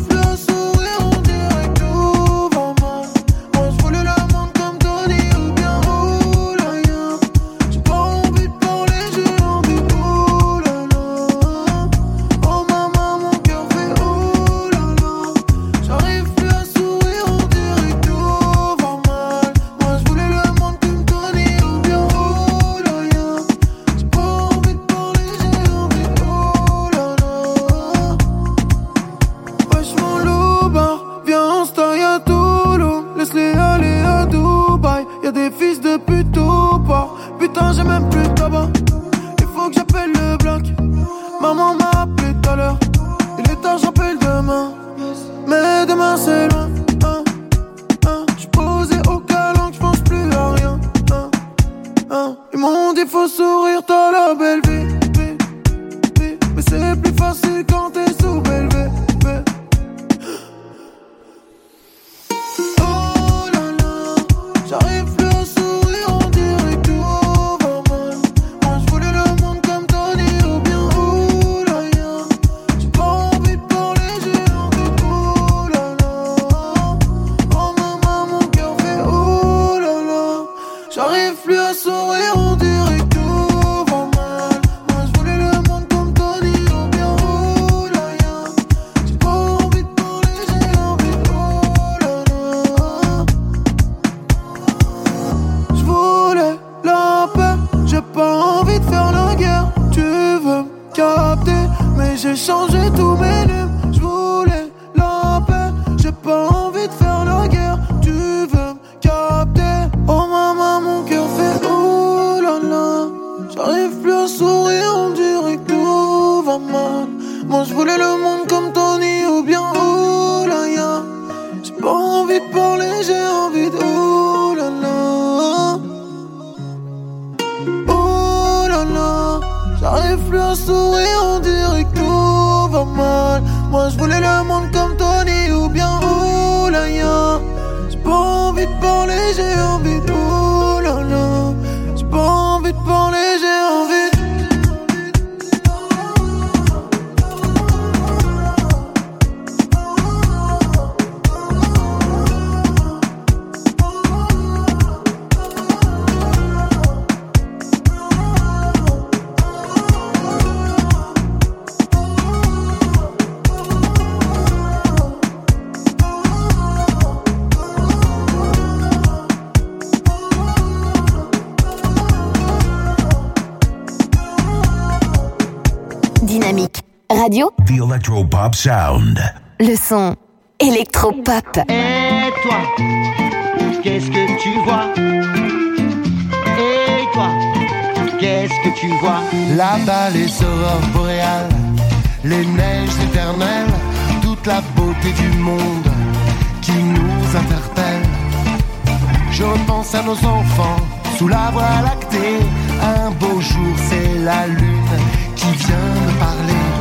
Electropop Sound. le son électropop. Et toi, qu'est-ce que tu vois? Et toi, qu'est-ce que tu vois? Là-bas, les aurores boréales, les neiges éternelles, toute la beauté du monde qui nous interpelle. Je repense à nos enfants sous la voie lactée. Un beau jour, c'est la lune qui vient me parler.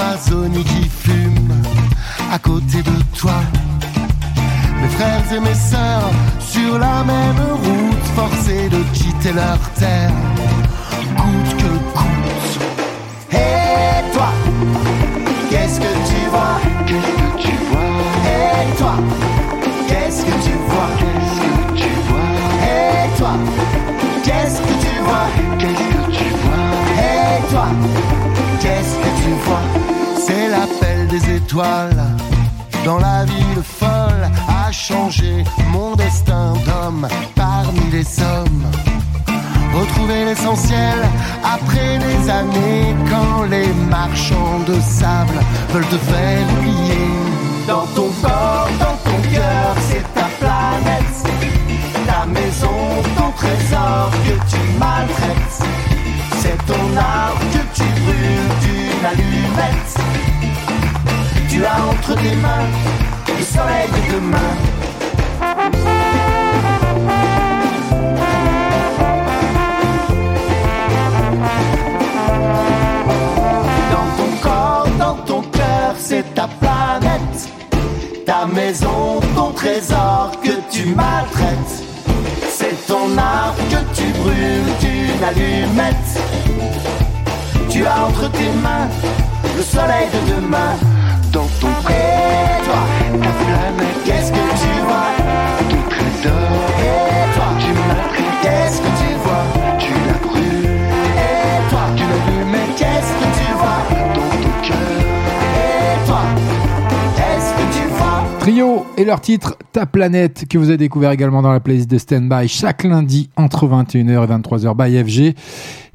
l'Amazonie qui fume à côté de toi. Mes frères et mes sœurs sur la même route, forcés de quitter leur terre, coûte que coûte. Et toi, qu'est-ce que tu vois? Qu'est-ce que tu vois Et toi, qu'est-ce que tu vois? Et toi, qu'est-ce que tu vois Qu'est-ce que tu vois? Et toi, qu'est-ce que tu vois? C'est l'appel des étoiles dans la ville folle a changé mon destin d'homme parmi les hommes. Retrouver l'essentiel après des années quand les marchands de sable veulent te faire oublier. Dans ton corps, dans ton cœur, c'est ta planète, ta maison, ton trésor que tu maltraites. arbre que tu brûles d'une allumette. Tu as entre tes mains le soleil de demain. Dans ton corps, dans ton cœur, c'est ta planète. Ta maison, ton trésor que tu maltraites. C'est ton arbre que tu brûles d'une allumette. Tu as entre tes mains le soleil de demain. Dans ton corps, et toi, ta planète, qu'est-ce que tu vois? Ton trésor, et toi, tu maltraites, qu'est-ce que tu vois Tu Trio et leur titre Ta planète que vous avez découvert également dans la playlist de Standby chaque lundi entre 21h et 23h by FG.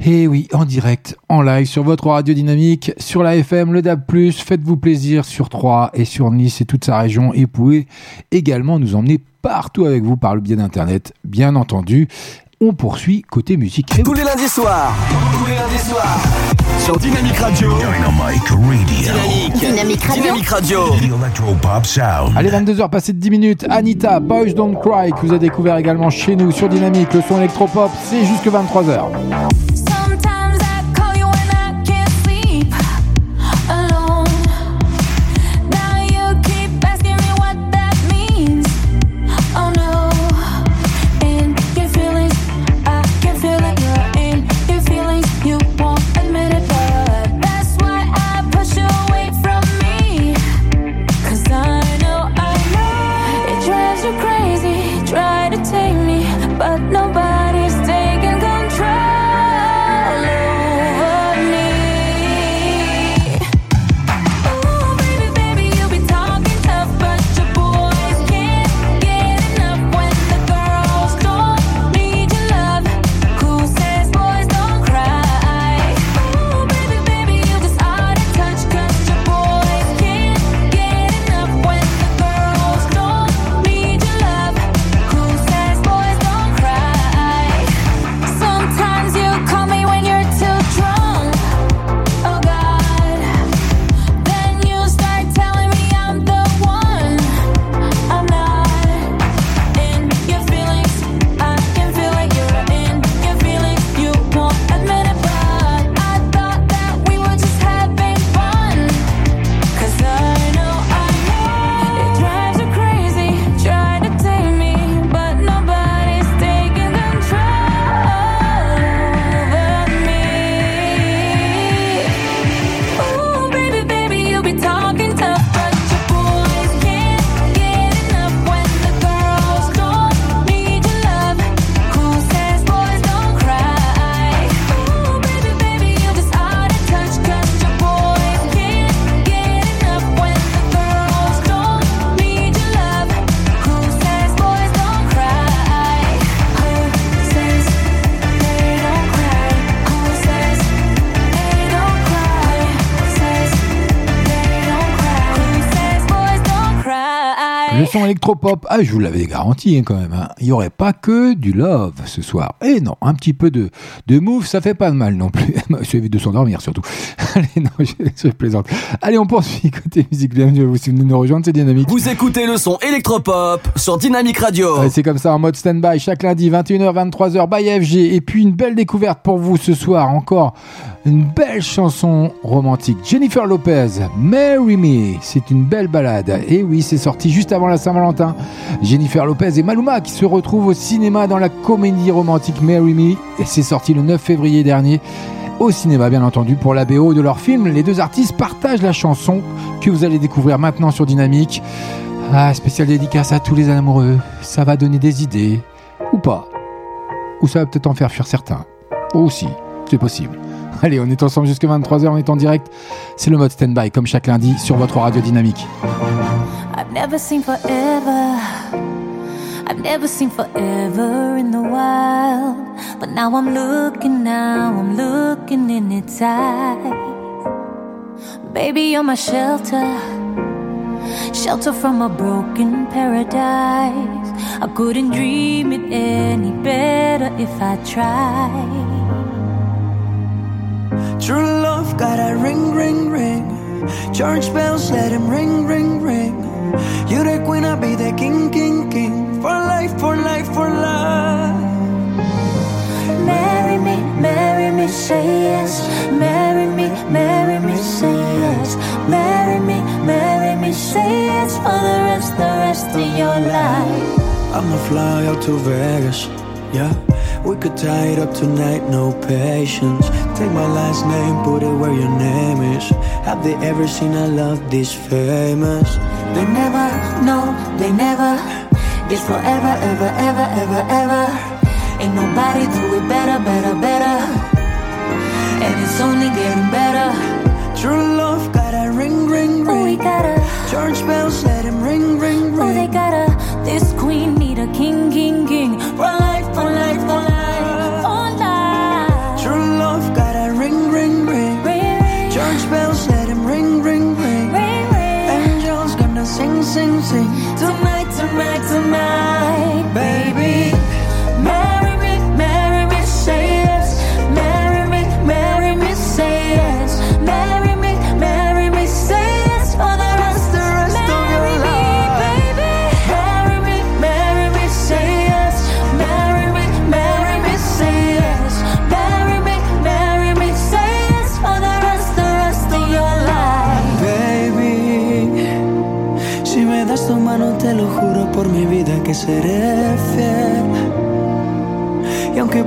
Et oui, en direct, en live sur votre radio dynamique, sur la FM, le DAB+, faites-vous plaisir sur 3 et sur Nice et toute sa région et pouvez également nous emmener partout avec vous par le biais d'internet, bien entendu. On poursuit côté musique. Tous les lundis soirs. Tous les lundis soirs. Sur Dynamic Radio. Dynamic Radio. Dynamic Radio. Dynamic Radio. Electropop Sound. Allez, 22h passées de 10 minutes. Anita, Boys Don't Cry, que vous avez découvert également chez nous sur Dynamique. Le son électropop, c'est jusque 23h. Son électropop, ah, je vous l'avais garanti hein, quand même. hein. Il n'y aurait pas que du love ce soir. Et non, un petit peu de, de move, ça fait pas de mal non plus. [LAUGHS] Je évite de s'endormir surtout. [LAUGHS] Allez, non, je, je plaisante. Allez, on poursuit côté musique. Bienvenue à vous si vous venez nous rejoindre, c'est dynamique. Vous écoutez le son électropop sur Dynamic Radio. Ouais, c'est comme ça en mode stand-by chaque lundi 21h 23h by FG et puis une belle découverte pour vous ce soir encore une belle chanson romantique Jennifer Lopez Marry Me c'est une belle balade et oui c'est sorti juste avant la Saint-Valentin Jennifer Lopez et Maluma qui se retrouvent au cinéma dans la comédie romantique Marry Me c'est sorti le 9 février dernier au cinéma bien entendu pour la BO de leur film les deux artistes partagent la chanson que vous allez découvrir maintenant sur Dynamique ah, spécial dédicace à tous les amoureux. Ça va donner des idées. Ou pas. Ou ça va peut-être en faire fuir certains. Aussi, c'est possible. [LAUGHS] Allez, on est ensemble jusqu'à 23h, on est en direct. C'est le mode stand-by, comme chaque lundi, sur votre radio dynamique. Never seen forever. I've never seen forever in the wild. But now I'm looking, now I'm looking in its eyes. Baby, you're my shelter. Shelter from a broken paradise. I couldn't dream it any better if I tried. True love got a ring, ring, ring. Church bells, let him ring, ring, ring. You're the queen, I be the king, king, king. For life, for life, for life. Marry me, marry me, say yes. Marry me, marry me, say yes. Marry me, marry me, say yes for the rest, the rest of your life. I'ma fly out to Vegas, yeah. We could tie it up tonight, no patience. Take my last name, put it where your name is. Have they ever seen a love this famous? They never, no, they never. This forever, ever, ever, ever, ever. Ain't nobody do it better, better, better. And it's only getting better. True love gotta ring, ring, ring. Oh, we gotta. Church bells, let him ring, ring, ring. Oh, they gotta. This queen need a king, king, king. For life, for life, for life, sing, sing, sing. Tonight, tonight, tonight, Baby,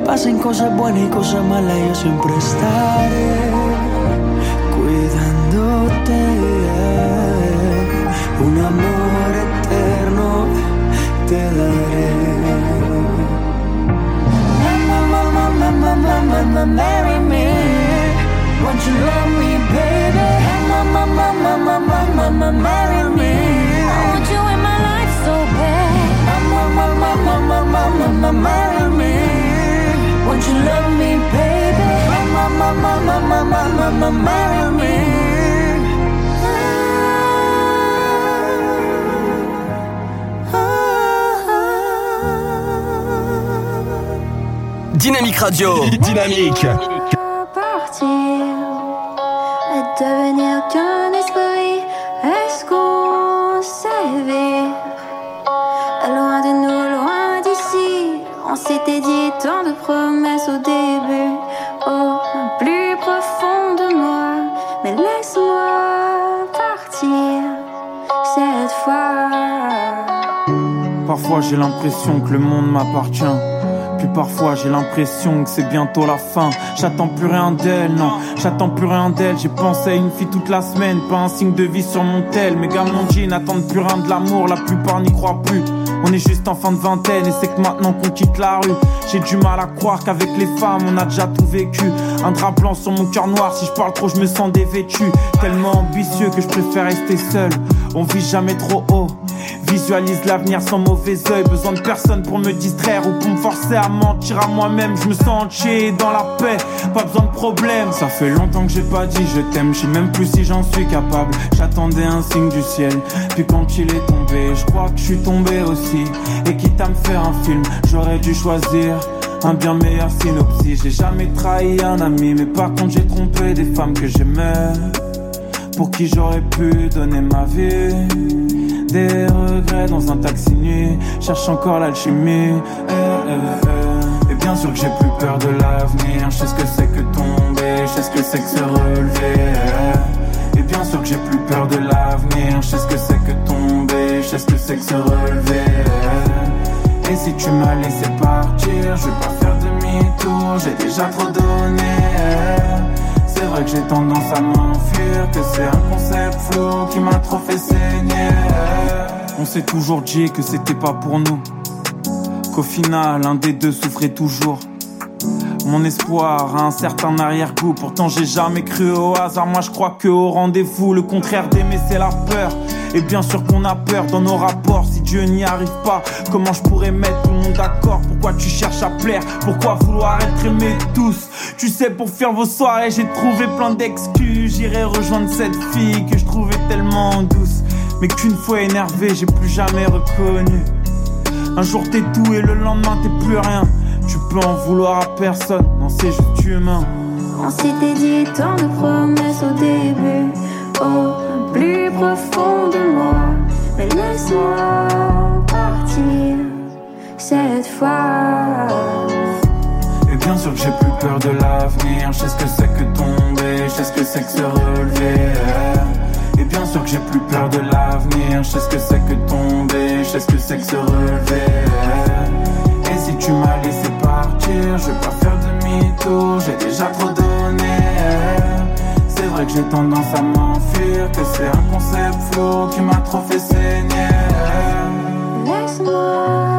pasen cosas buenas y cosas malas, yo siempre estaré cuidándote. Un amor eterno te daré. Marry me. Won't you love me, baby? Marry me. Marry me. Dynamique Radio. Dynamique. partir et devenir Parfois j'ai l'impression que le monde m'appartient. Puis parfois j'ai l'impression que c'est bientôt la fin. J'attends plus rien d'elle, non, j'attends plus rien d'elle. J'ai pensé à une fille toute la semaine, pas un signe de vie sur mon tel. Mes gars dit n'attendent plus rien de l'amour, la plupart n'y croient plus. On est juste en fin de vingtaine et c'est que maintenant qu'on quitte la rue. J'ai du mal à croire qu'avec les femmes on a déjà tout vécu. Un drap blanc sur mon cœur noir, si je parle trop je me sens dévêtu. Tellement ambitieux que je préfère rester seul. On vit jamais trop haut. Visualise l'avenir sans mauvais oeil. Besoin de personne pour me distraire ou pour me forcer à mentir à moi-même. Je me sens entier dans la paix, pas besoin de problème. Ça fait longtemps que j'ai pas dit je t'aime, je sais même plus si j'en suis capable. J'attendais un signe du ciel, puis quand il est tombé, je crois que je suis tombé aussi. Et quitte à me faire un film, j'aurais dû choisir. Un bien meilleur synopsis, j'ai jamais trahi un ami, mais par contre j'ai trompé des femmes que j'aimais, pour qui j'aurais pu donner ma vie. Des regrets dans un taxi nuit, cherche encore l'alchimie. Eh, eh, eh. Et bien sûr que j'ai plus peur de l'avenir, je sais ce que c'est que tomber, je sais ce que c'est que se relever. Et bien sûr que j'ai plus peur de l'avenir, je sais ce que c'est que tomber, je sais ce que c'est que se relever. Et si tu m'as laissé partir, je vais pas faire demi-tour, j'ai déjà trop donné. C'est vrai que j'ai tendance à m'enfuir, que c'est un concept flou qui m'a trop fait saigner. On s'est toujours dit que c'était pas pour nous, qu'au final un des deux souffrait toujours. Mon espoir a un certain arrière-goût, pourtant j'ai jamais cru au hasard. Moi je crois que au rendez-vous, le contraire d'aimer c'est la peur. Et bien sûr qu'on a peur dans nos rapports. Si Dieu n'y arrive pas, comment je pourrais mettre tout le monde d'accord? Pourquoi tu cherches à plaire? Pourquoi vouloir être aimé tous? Tu sais, pour faire vos soirées, j'ai trouvé plein d'excuses. J'irai rejoindre cette fille que je trouvais tellement douce. Mais qu'une fois énervé, j'ai plus jamais reconnu. Un jour t'es tout et le lendemain t'es plus rien. Tu peux en vouloir à personne, non c'est juste humain. On s'était dit tant de promesses au début, au plus profond de moi. Mais laisse-moi partir cette fois. Et bien sûr que j'ai plus peur de l'avenir. Je sais ce que c'est que tomber, je sais ce que c'est que se relever. Et bien sûr que j'ai plus peur de l'avenir. Je sais ce que c'est que tomber, je sais ce que c'est que se relever. Et si tu m'as laissé partir, je vais pas faire demi-tour, j'ai déjà trop donné. Que j'ai tendance à m'enfuir, que c'est un concept flou qui m'a trop fait. Laisse-moi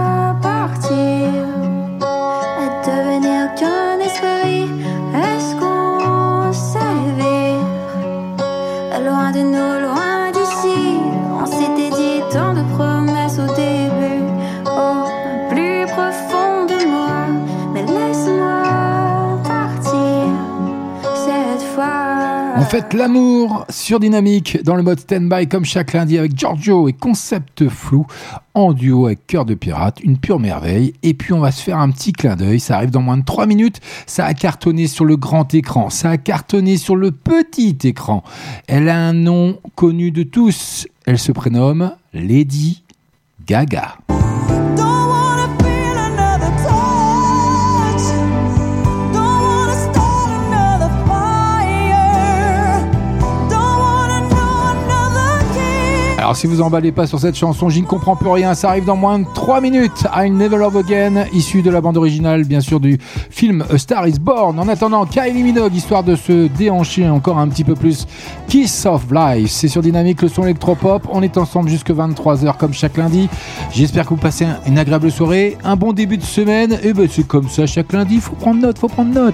fête l'amour sur Dynamique dans le mode stand-by comme chaque lundi avec Giorgio et Concept Flou en duo avec Cœur de Pirate, une pure merveille. Et puis on va se faire un petit clin d'œil, ça arrive dans moins de 3 minutes. Ça a cartonné sur le grand écran, ça a cartonné sur le petit écran. Elle a un nom connu de tous, elle se prénomme Lady Gaga. Alors si vous emballez pas sur cette chanson, j'y ne comprends plus rien. Ça arrive dans moins de 3 minutes. I'll Never Love Again, issu de la bande originale, bien sûr, du film A Star Is Born. En attendant, Kylie Minogue, histoire de se déhancher encore un petit peu plus. Kiss of Life, c'est sur Dynamique, le son électropop. On est ensemble jusque 23h comme chaque lundi. J'espère que vous passez un- une agréable soirée, un bon début de semaine. Et ben c'est comme ça chaque lundi. Faut prendre note, faut prendre note.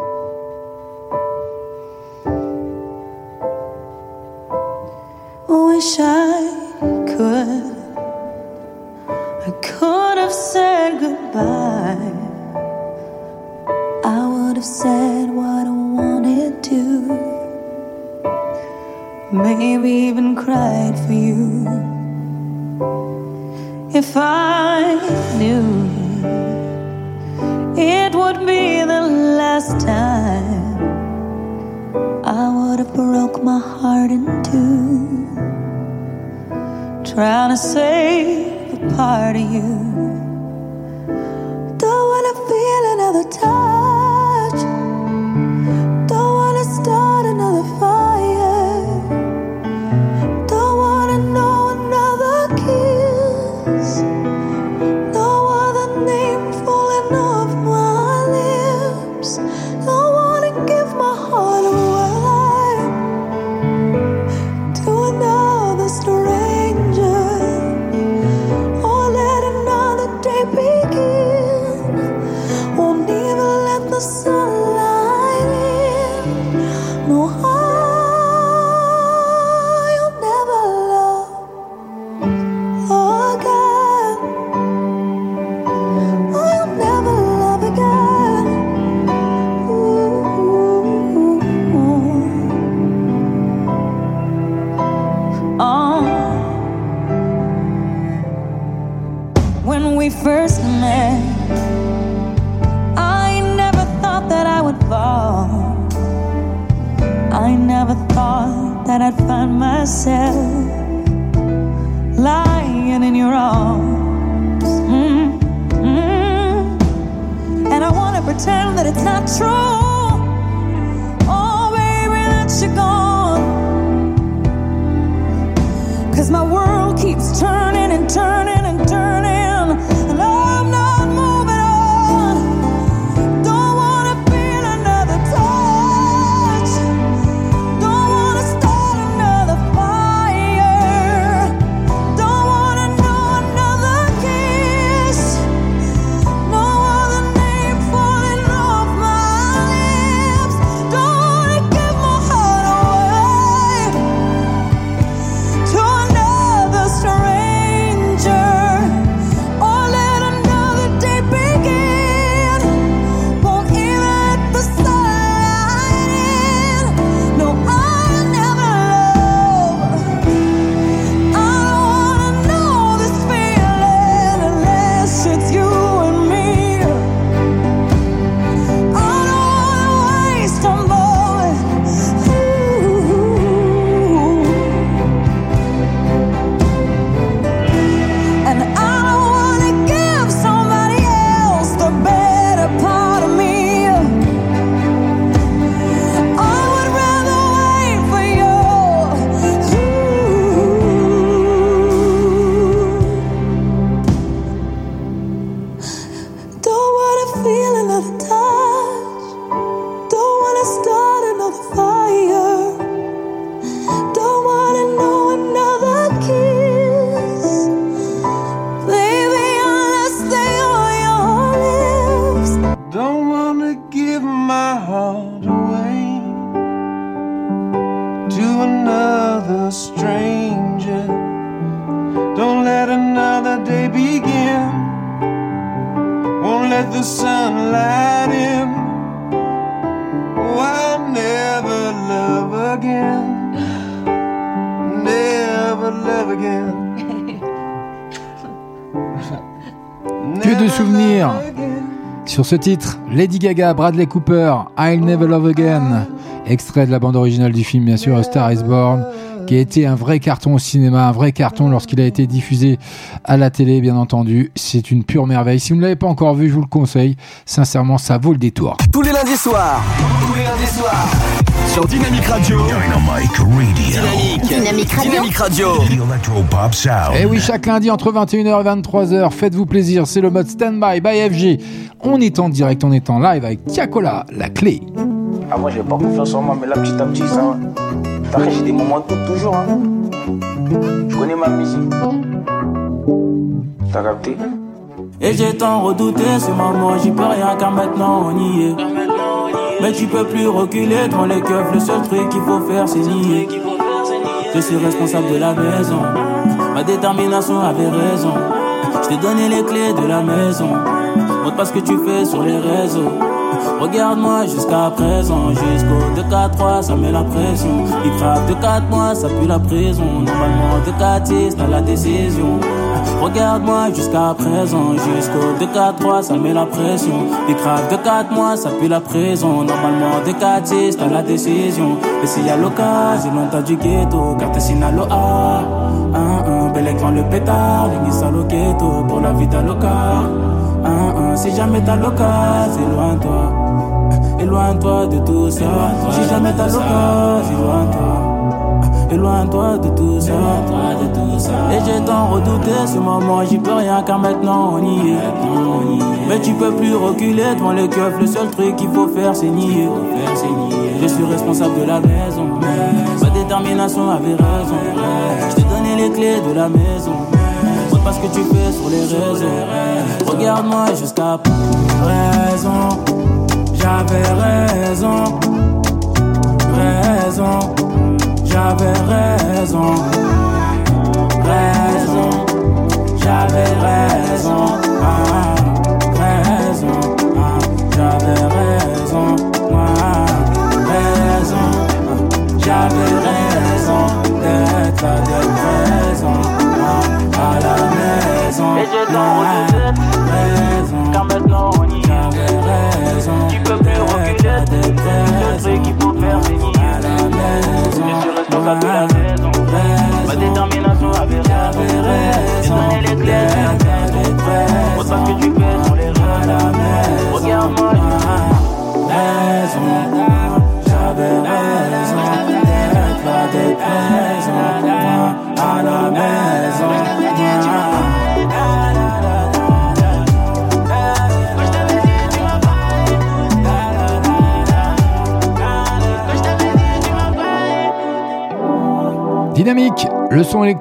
Ce titre, Lady Gaga, Bradley Cooper, I'll Never Love Again, extrait de la bande originale du film, bien sûr, Star is Born, qui a été un vrai carton au cinéma, un vrai carton lorsqu'il a été diffusé à la télé, bien entendu. C'est une pure merveille. Si vous ne l'avez pas encore vu, je vous le conseille. Sincèrement, ça vaut le détour. Tous les lundis soirs. Tous les lundis soirs sur Dynamique Radio. Dynamic Radio. Dynamique. Dynamique Radio. Electropop Sound. Et oui, chaque lundi entre 21h et 23h, faites-vous plaisir, c'est le mode Standby by FG. On est en direct, on est en live avec Tiakola, la clé. Ah, moi j'ai pas confiance en moi, mais là petit à petit, ça. Après, j'ai des moments de doute toujours. Hein. Je connais ma musique. T'as capté? Et j'ai tant redouté ce moment, j'y peux rien car maintenant on y est. Mais tu peux plus reculer devant les keufs, le seul truc qu'il faut faire c'est nier. Je suis responsable de la maison, ma détermination avait raison. Je t'ai donné les clés de la maison, montre pas ce que tu fais sur les réseaux. Regarde-moi jusqu'à présent, jusqu'au 2-4-3, ça met la pression. Il frappe de 4 mois, ça pue la prison. Normalement, de 4 t'as la décision. Regarde-moi jusqu'à présent, jusqu'au 2-4-3, ça met la pression. Il frappe de 4 mois, ça pue la prison. Normalement, de 4 t'as la décision. Et s'il y a l'occasion, longtemps du ghetto, carte Sinalo A. Un, un, bel écran, le pétard, les au ghetto, pour la vie d'Aloca. Un, un, si jamais t'as l'occasion, éloigne-toi. Éloigne-toi de tout ça. Si jamais t'as l'occasion, éloigne-toi. Éloigne-toi de tout ça. Et j'ai tant redouté ce moment, j'y peux rien car maintenant on y est. Mais tu peux plus reculer devant les keufs, le seul truc qu'il faut faire c'est nier. Je suis responsable de la maison. Ma détermination avait raison. Je t'ai donné les clés de la maison. Pas ce que tu fais sur les réseaux. Regarde-moi jusqu'à raison. J'avais raison, raison, j'avais raison, raison, j'avais raison, ah, maison. Et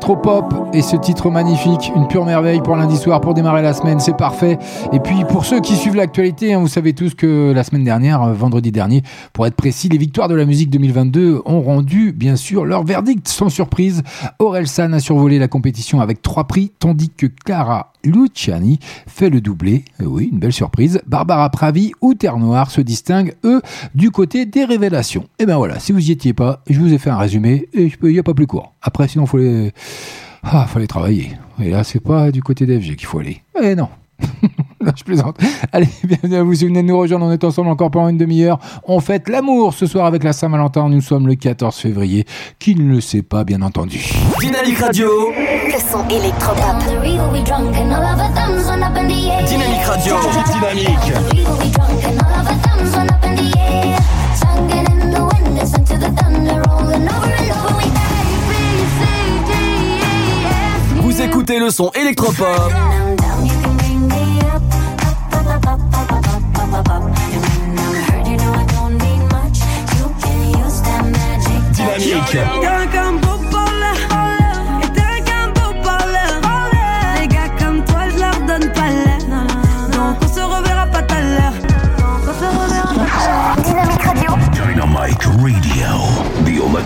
électropop et ce titre magnifique, une pure merveille pour lundi soir pour démarrer la semaine, c'est parfait. Et puis pour ceux qui suivent l'actualité, hein, vous savez tous que la semaine dernière, euh, vendredi dernier, pour être précis, les victoires de la musique 2022 ont rendu bien sûr leur verdict sans surprise. Aurel San a survolé la compétition avec trois prix, tandis que Clara Luciani fait le doublé. Euh, oui, une belle surprise. Barbara Pravi ou Terre Noire se distinguent, eux, du côté des révélations. Et ben voilà, si vous y étiez pas, je vous ai fait un résumé et il n'y a pas plus court. Après, sinon, faut les... Ah, fallait travailler. Et là, c'est pas du côté d'FG qu'il faut aller. Eh non. [LAUGHS] non, je plaisante. Allez, [LAUGHS] bienvenue à vous. Si vous venez de nous rejoindre, on est ensemble encore pendant une demi-heure. On fête l'amour ce soir avec la Saint-Valentin. Nous sommes le 14 février. Qui ne le sait pas, bien entendu. Dynamique Radio. Le son électropop. Dynamique Radio. Dynamique. Écoutez le son électropop. Dynamique.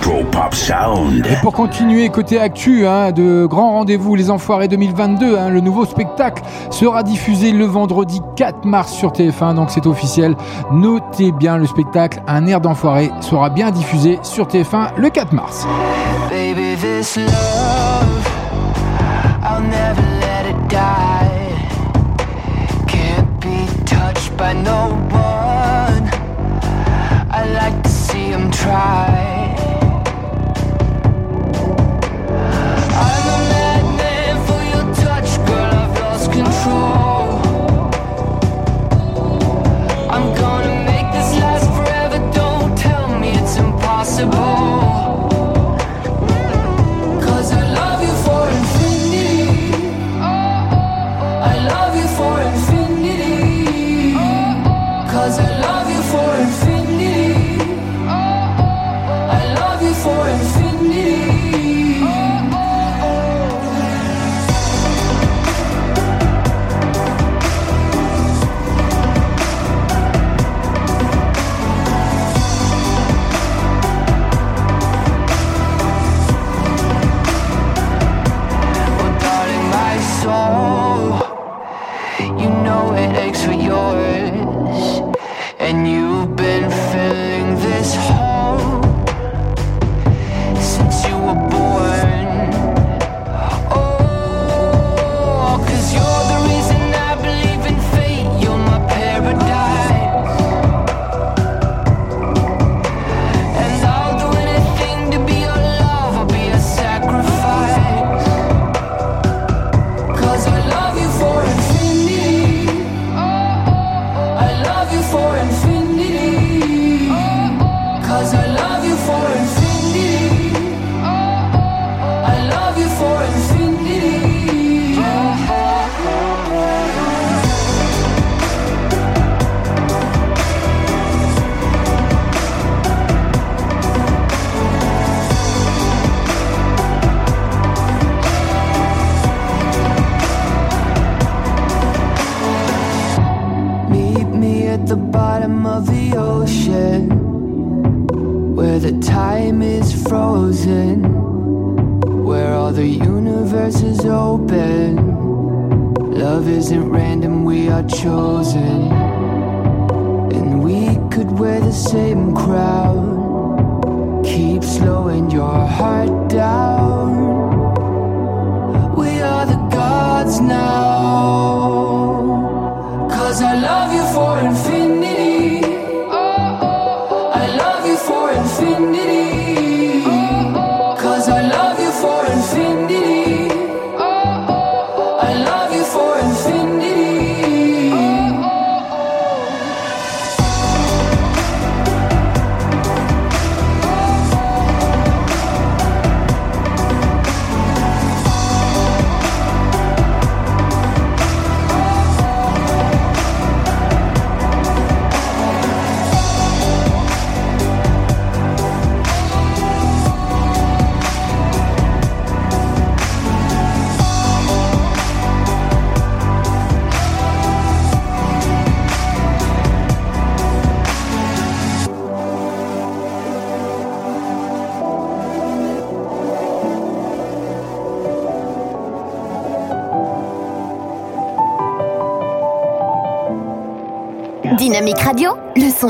Radio. The Electro Pop Sound. Et pour continuer côté actu, hein, de grands rendez-vous, les Enfoirés 2022, hein, le nouveau spectacle sera diffusé le vendredi 4 mars sur TF1, donc c'est officiel. Notez bien le spectacle, un air d'enfoiré sera bien diffusé sur TF1 le 4 mars. Baby, this love, I'll never let it die. Can't be touched by no one. I like to see him try. Impossible.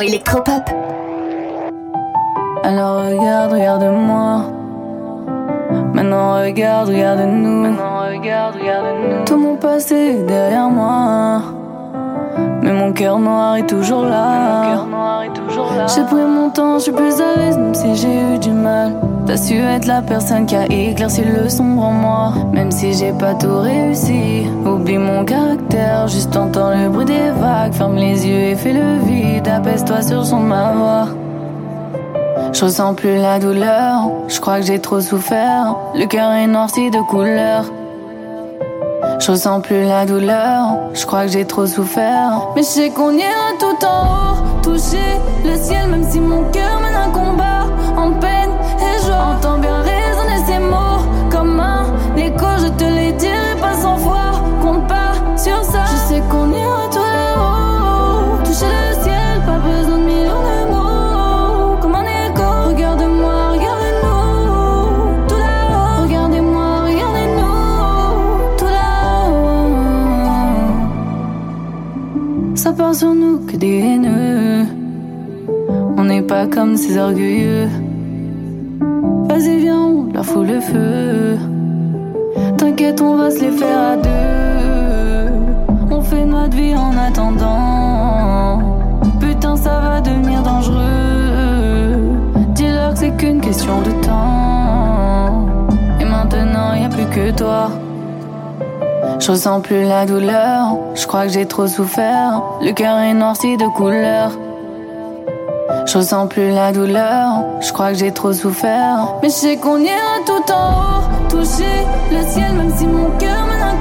Le son su être la personne qui a éclairci le sombre en moi. Même si j'ai pas tout réussi. Oublie mon caractère, juste entends le bruit des vagues. Ferme les yeux et fais le vide. Apaise-toi sur son ma voix. Je ressens plus la douleur, je crois que j'ai trop souffert. Le cœur est noirci de couleur. Je ressens plus la douleur, je crois que j'ai trop souffert. Mais je sais qu'on ira tout en haut, toucher le ciel, même si mon cœur mène un combat nous que des haineux. On n'est pas comme ces orgueilleux. Vas-y, viens, on leur fout le feu. T'inquiète, on va se les faire à deux. On fait notre vie en attendant. Putain, ça va devenir dangereux. Dis-leur que c'est qu'une question de temps. Et maintenant, y a plus que toi. Je ressens plus la douleur. Je crois que j'ai trop souffert. Le cœur est noirci de couleur. Je ressens plus la douleur. Je crois que j'ai trop souffert. Mais je sais qu'on ira tout en haut. Toucher le ciel, même si mon cœur mène un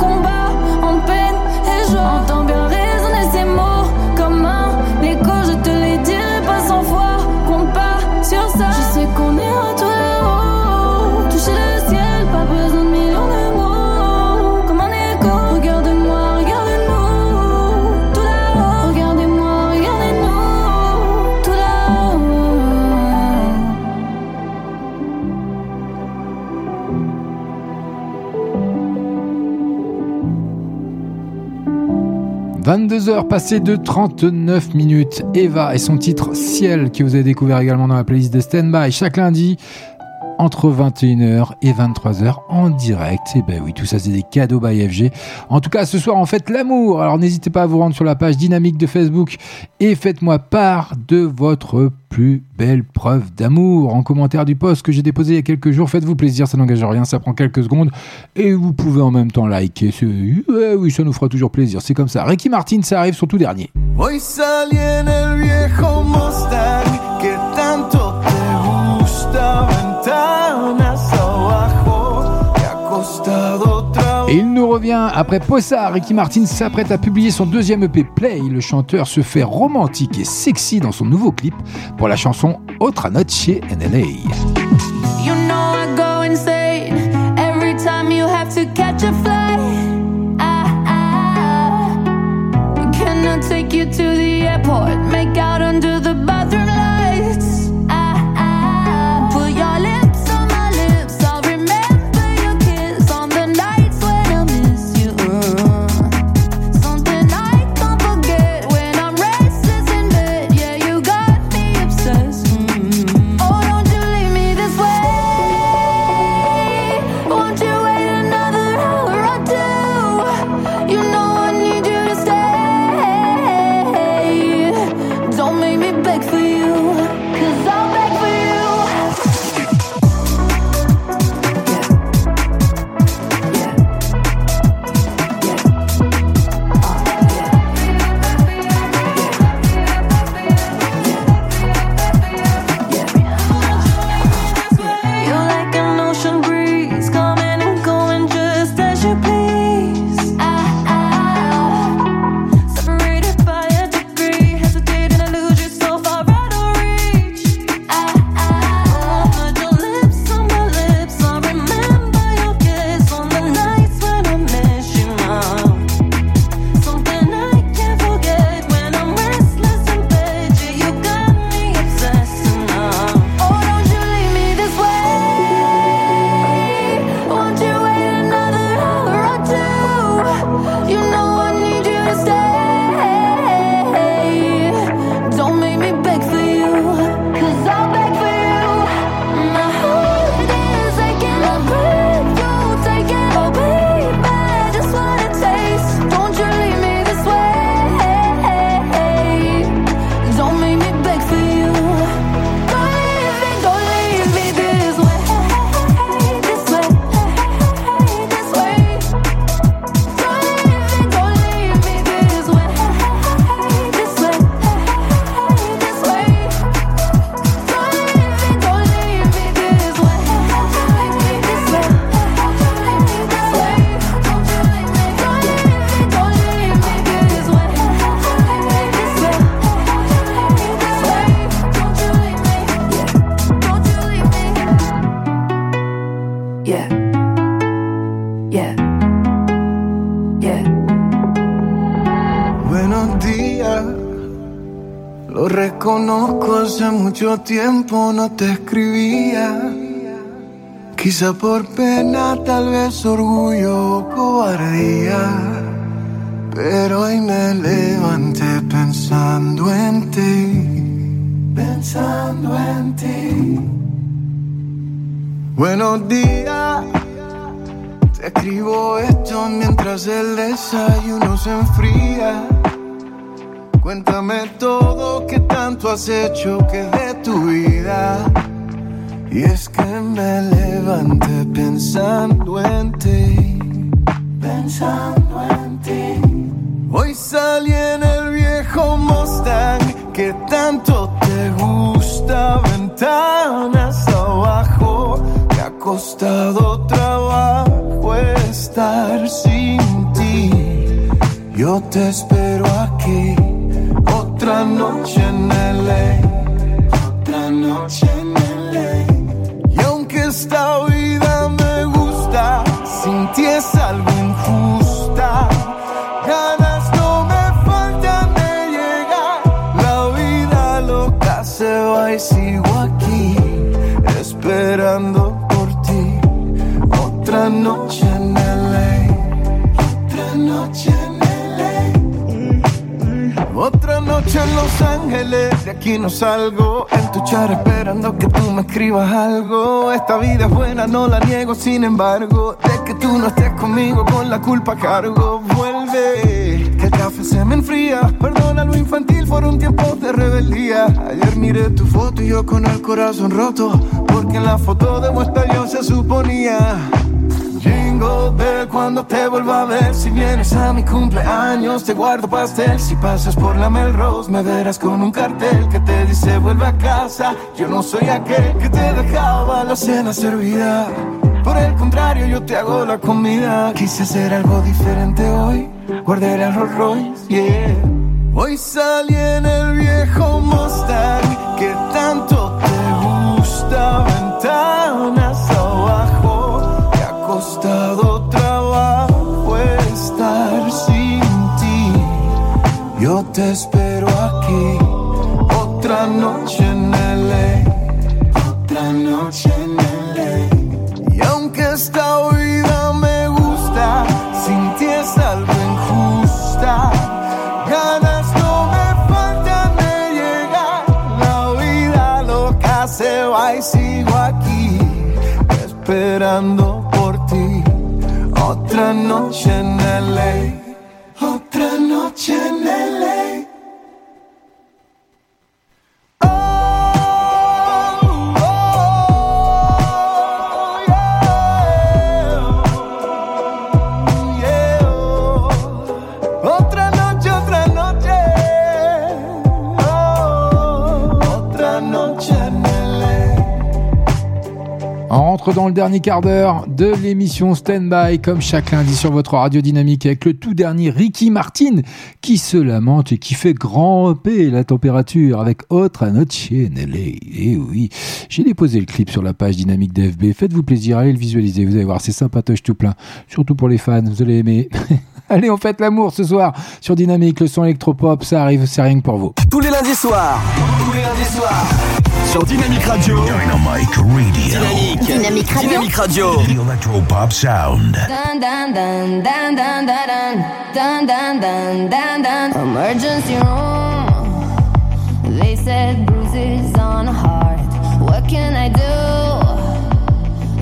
22h passées de 39 minutes. Eva et son titre Ciel que vous avez découvert également dans la playlist de Standby chaque lundi entre 21h et 23h en direct. Et ben oui, tout ça c'est des cadeaux by FG. En tout cas, ce soir on fête l'amour. Alors n'hésitez pas à vous rendre sur la page dynamique de Facebook et faites-moi part de votre plus belle preuve d'amour en commentaire du post que j'ai déposé il y a quelques jours. Faites-vous plaisir, ça n'engage rien, ça prend quelques secondes et vous pouvez en même temps liker. Oui, ça nous fera toujours plaisir. C'est comme ça. Ricky Martin, ça arrive sur tout dernier. El Et il nous revient après Possa. Ricky Martin s'apprête à publier son deuxième EP Play. Le chanteur se fait romantique et sexy dans son nouveau clip pour la chanson Otra Noche en LA. Mucho tiempo no te escribía. Quizá por pena, tal vez orgullo o cobardía. Pero hoy me levanté pensando en ti, pensando en ti. Buenos días, te escribo esto mientras el desayuno se enfría. Cuéntame todo que tanto has hecho que de tu vida. Y es que me levanté pensando en ti, pensando en ti. Hoy salí en el viejo Mustang que tanto te gusta, ventanas abajo. Me ha costado trabajo estar sin ti. Yo te espero aquí, otra noche en LA, De aquí no salgo. En tu char esperando que tú me escribas algo. Esta vida es buena, no la niego, sin embargo. De que tú no estés conmigo, con la culpa cargo. Vuelve, que el café se me enfría. Perdona lo infantil, fueron tiempos de rebeldía. Ayer miré tu foto y yo con el corazón roto. Porque en la foto de vuestra yo se suponía. Jingle cuando te vuelva a ver. Si vienes a mi cumpleaños te guardo pastel. Si pasas por la Melrose me verás con un cartel Que te dice vuelve a casa Yo no soy aquel que te dejaba la cena servida. Por el contrario yo te hago la comida. Quise hacer algo diferente hoy. Guardé el Rolls Royce, yeah. Hoy salí en el viejo Mustang Que tanto te gusta. Ventanas costado trabajo estar sin ti. Yo te espero aquí, otra noche en LA, otra noche en LA. Y aunque esta vida me gusta, sin ti es algo injusta. Ganas no me faltan de llegar, la vida loca se va y sigo aquí esperando. 全 dans le dernier quart d'heure de l'émission Standby, comme chaque lundi sur votre radio dynamique, avec le tout dernier Ricky Martin, qui se lamente et qui fait grimper la température avec Autre Noche en LA. Et oui, j'ai déposé le clip sur la page dynamique d'FB. Faites-vous plaisir, allez le visualiser, vous allez voir, c'est sympatoche tout plein. Surtout pour les fans, vous allez aimer. [LAUGHS] allez, on fête l'amour ce soir sur Dynamique, le son électropop, ça arrive, c'est rien que pour vous. Tous les lundis soirs. Tous les lundis soirs. Sur Dynamique Radio. Dynamic Radio. Dynamique. Dynamique Radio. Dynamique Radio. The Electropop Sound. Dun dun dun dun dun dun dun dun dun dun dun Emergency room. They said bruises on a heart. What can I do?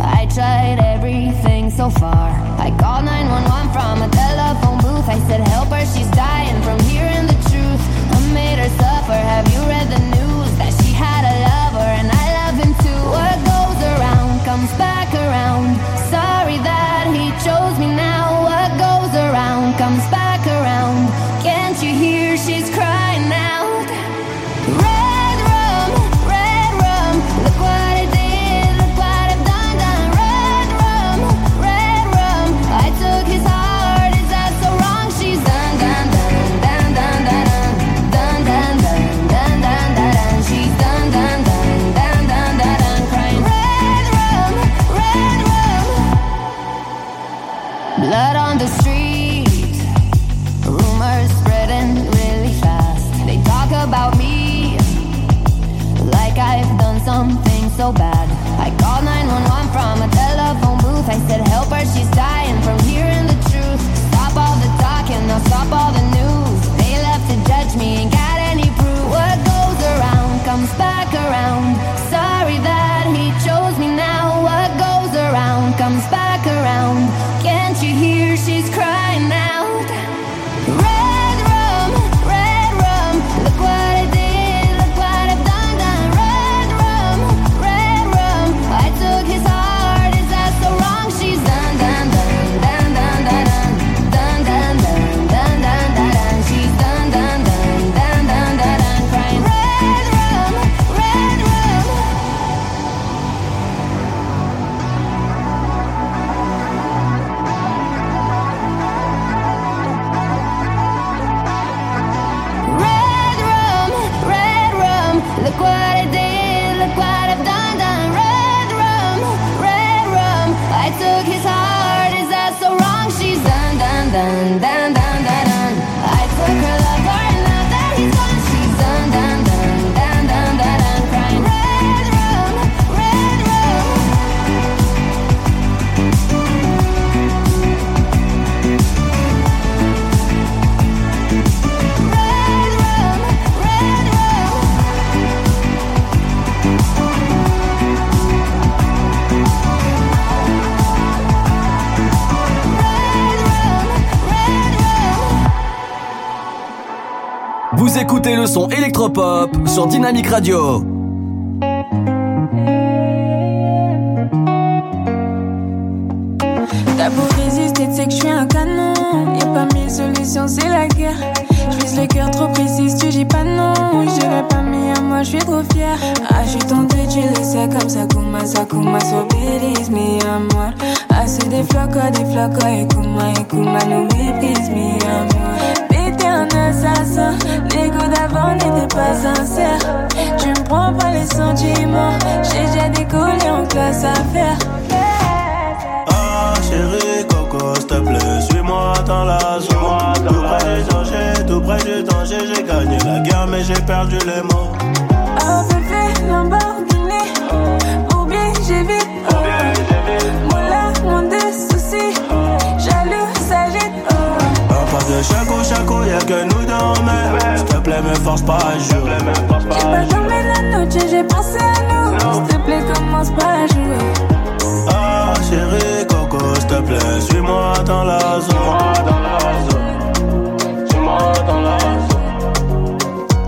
I tried everything so far. I called 911 from a telephone booth. I said, Help her, she's dying from hearing the truth. I made her suffer. Have you read the so bad. I called 911 from a telephone booth. I said, Help her, she's dying from hearing the truth. Stop all the talking, now stop all the écoutez le son électropop sur Dynamic Radio. T'as beau résister, tu sais que je suis un canon. Y'a pas mille solutions, c'est la guerre. Je vise le cœur trop précis, tu dis pas non. Je dirais pas, mais à moi, je suis trop fière. Ah, je suis tentée, tu le sais, comme ça, Kuma, ça, Kuma, so believe me, amor. Ah, c'est des flocos, des flocos, et Kuma, et Kuma, nous méprise, mi amor. Un assassin, l'ego d'avant n'était pas sincère. Tu me prends pas les sentiments, j'ai déjà décollé en classe à faire. Ah chérie Coco s'il te plaît Suis-moi dans la zone. Tout près du danger, tout près du danger J'ai gagné la guerre mais j'ai perdu les mots. Oh bébé, Lamborghini Ou bien j'ai vite Moula, mon des soucis pas de chaco chaco y'a que nous deux mais S'il te plaît me force pas à jurer J'ai pas dormi la nuit, j'ai pensé à nous. S'il te plaît, commence pas à jouer. Ah chérie Coco s'il te plaît Suis-moi dans la zone. Suis-moi dans la zone.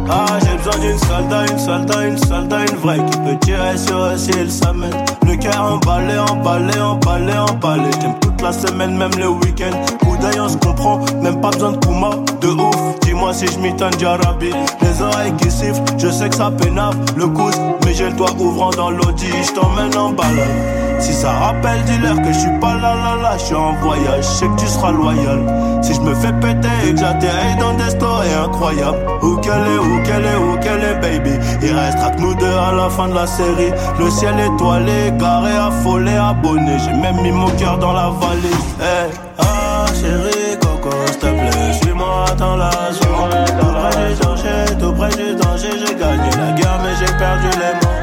Ah j'ai besoin d'une soldat, une soldat, une soldat, une vraie Qui peut tirer sur eux s'il s'amène Le cœur emballé, emballé, emballé, emballé J'aime la semaine, même le week-end Coup d'œil on se comprend, même pas besoin de Kuma De ouf, dis-moi si je m'étonne d'Arabi Les oreilles qui sifflent, je sais que ça pénave Le coude, mais j'ai le doigt ouvrant dans l'audi Je t'emmène en balade si ça rappelle, dis-leur que je suis pas là là là, je suis en voyage, je sais que tu seras loyal. Si je me fais péter et que j'atterris dans des stories incroyables, où qu'elle est, où qu'elle est, où qu'elle est, baby. Il restera que nous deux à la fin de la série. Le ciel étoilé, garé, affolé, abonné. J'ai même mis mon cœur dans la Hey. Ah chérie, coco, s'il te plaît, suis-moi dans la zone. Tout près du danger, tout près du danger, j'ai gagné la guerre mais j'ai perdu les mots.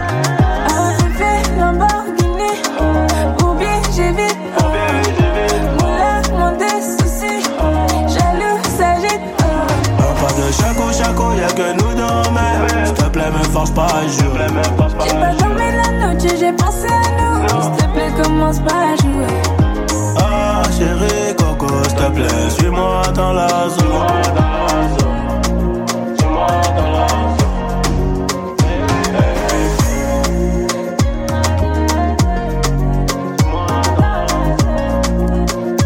Ah bébé, Lamborghini Ou bien j'ai vite Moula, mon des soucis Jaloux, s'agite Un pas de chaco chaco, y'a que nous deux mais S'il te plaît me force pas à jurer J'ai pas dormi la nuit, j'ai pensé à nous. S'il te plaît, commence pas à jouer chérie Coco s'il te plaît Suis-moi dans la zone Suis-moi dans la zone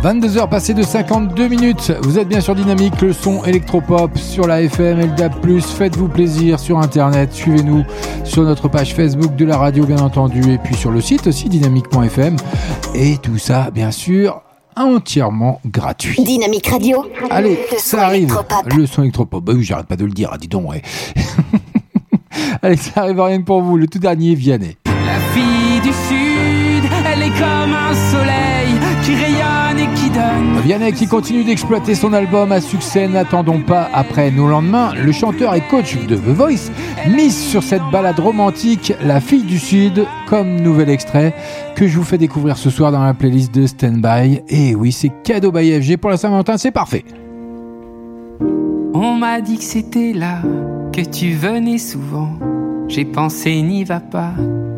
22h passées de 52 minutes. Vous êtes bien sur Dynamique, le son électropop sur la FM, LDAP+. Faites-vous plaisir sur Internet. Suivez-nous sur notre page Facebook de la radio, bien entendu, et puis sur le site aussi, dynamique.fm. Et tout ça, bien sûr, entièrement gratuit. Dynamique Radio. Allez, Le son ça arrive. Le son électropop. Bah oui, j'arrête pas de le dire, ah, dis donc, ouais. [LAUGHS] Allez, ça arrive rien que pour vous. Le tout dernier, Vianney. La fille du sud, Vianney qui continue d'exploiter son album à succès N'attendons pas après nos lendemains. Le chanteur et coach de The Voice mise sur cette balade romantique La fille du Sud comme nouvel extrait que je vous fais découvrir ce soir dans la playlist de Standby. Et oui, c'est cadeau by FG pour la Saint-Valentin, c'est parfait. On m'a dit que c'était là, que tu venais souvent. J'ai pensé n'y va pas,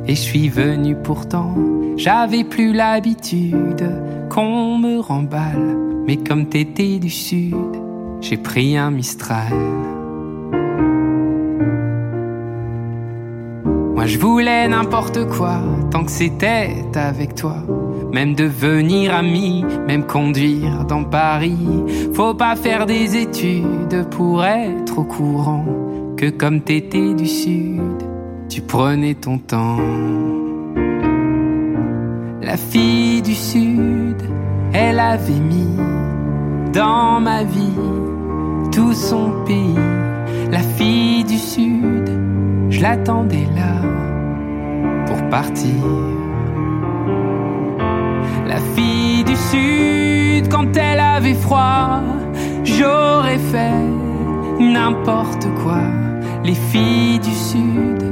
et je suis venu pourtant. J'avais plus l'habitude qu'on me remballe, mais comme t'étais du sud, j'ai pris un Mistral. Moi je voulais n'importe quoi, tant que c'était avec toi. Même devenir ami, même conduire dans Paris. Faut pas faire des études pour être au courant que comme t'étais du sud, tu prenais ton temps. La fille du sud, elle avait mis dans ma vie tout son pays. La fille du sud, je l'attendais là pour partir. La fille du sud, quand elle avait froid, j'aurais fait n'importe quoi. Les filles du sud,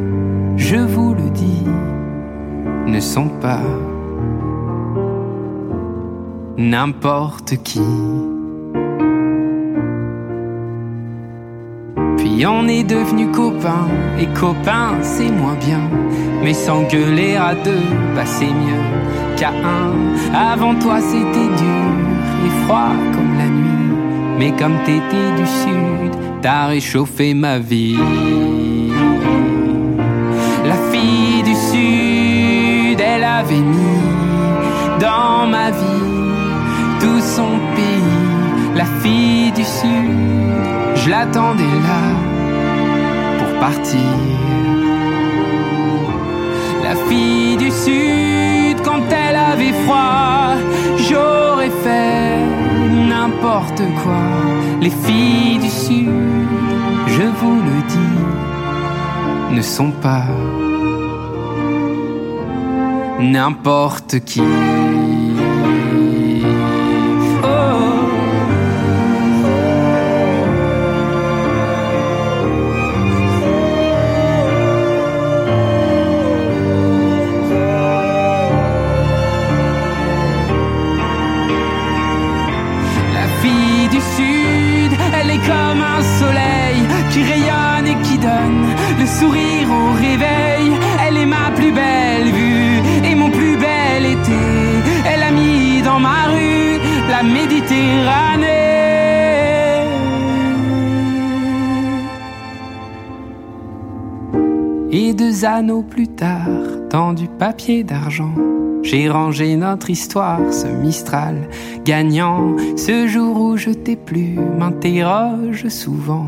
je vous le dis, ne sont pas n'importe qui. Puis on est devenu copains, et copains c'est moins bien. Mais s'engueuler à deux, bah c'est mieux qu'à un. Avant toi c'était dur et froid comme la nuit. Mais comme t'étais du sud, t'as réchauffé ma vie. Avait mis dans ma vie tout son pays. La fille du sud, je l'attendais là pour partir. La fille du sud, quand elle avait froid, j'aurais fait n'importe quoi. Les filles du sud, je vous le dis, ne sont pas n'importe qui. Plus tard, dans du papier d'argent, j'ai rangé notre histoire, ce Mistral gagnant. Ce jour où je t'ai plu, m'interroge souvent,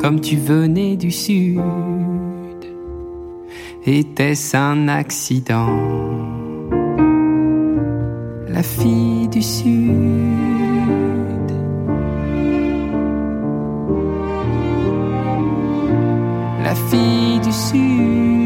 comme tu venais du sud. Était-ce un accident? La fille du sud. La fille du sud.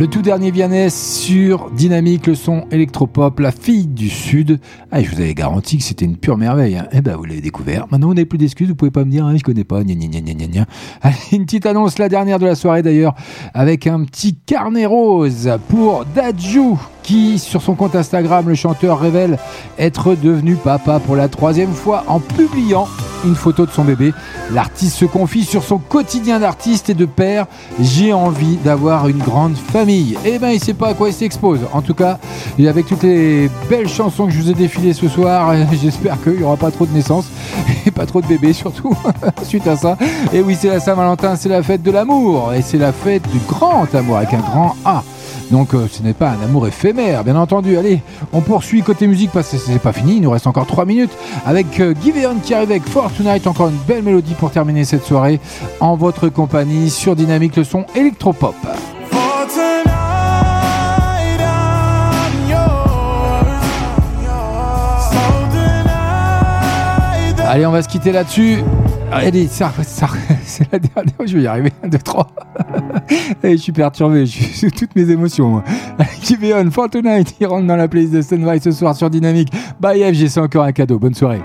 Le tout dernier Vianney sur Dynamique, le son électropop, la fille du Sud. Ah, je vous avais garanti que c'était une pure merveille. Hein. Eh ben, vous l'avez découvert. Maintenant, vous n'avez plus d'excuses. Vous pouvez pas me dire, hein, je connais pas. [LAUGHS] Allez, une petite annonce, la dernière de la soirée d'ailleurs, avec un petit carnet rose pour Dadju qui, sur son compte Instagram, le chanteur révèle être devenu papa pour la troisième fois en publiant une photo de son bébé. L'artiste se confie sur son quotidien d'artiste et de père. J'ai envie d'avoir une grande famille. Eh ben, il sait pas à quoi il s'expose. En tout cas, avec toutes les belles chansons que je vous ai défilées ce soir, [LAUGHS] j'espère qu'il y aura pas trop de naissances [LAUGHS] et pas trop de bébés surtout [LAUGHS] suite à ça. Et oui, c'est la Saint-Valentin, c'est la fête de l'amour et c'est la fête du grand amour avec un grand A. Donc euh, ce n'est pas un amour éphémère, bien entendu. Allez, on poursuit côté musique parce que c'est pas fini, il nous reste encore 3 minutes avec euh, Giveon qui arrive avec Fortnite, encore une belle mélodie pour terminer cette soirée en votre compagnie sur Dynamique le son électropop. For Allez, on va se quitter là-dessus. Allez, ça, ça- [LAUGHS] c'est la dernière, je vais y arriver. 1, 2, 3. Et je suis perturbé, je suis sous toutes mes émotions. [LAUGHS] moi. Keep on for tonight, il rentre dans la playlist de Sunrise ce soir sur Dynamique. Bye FG, c'est encore un cadeau. Bonne soirée.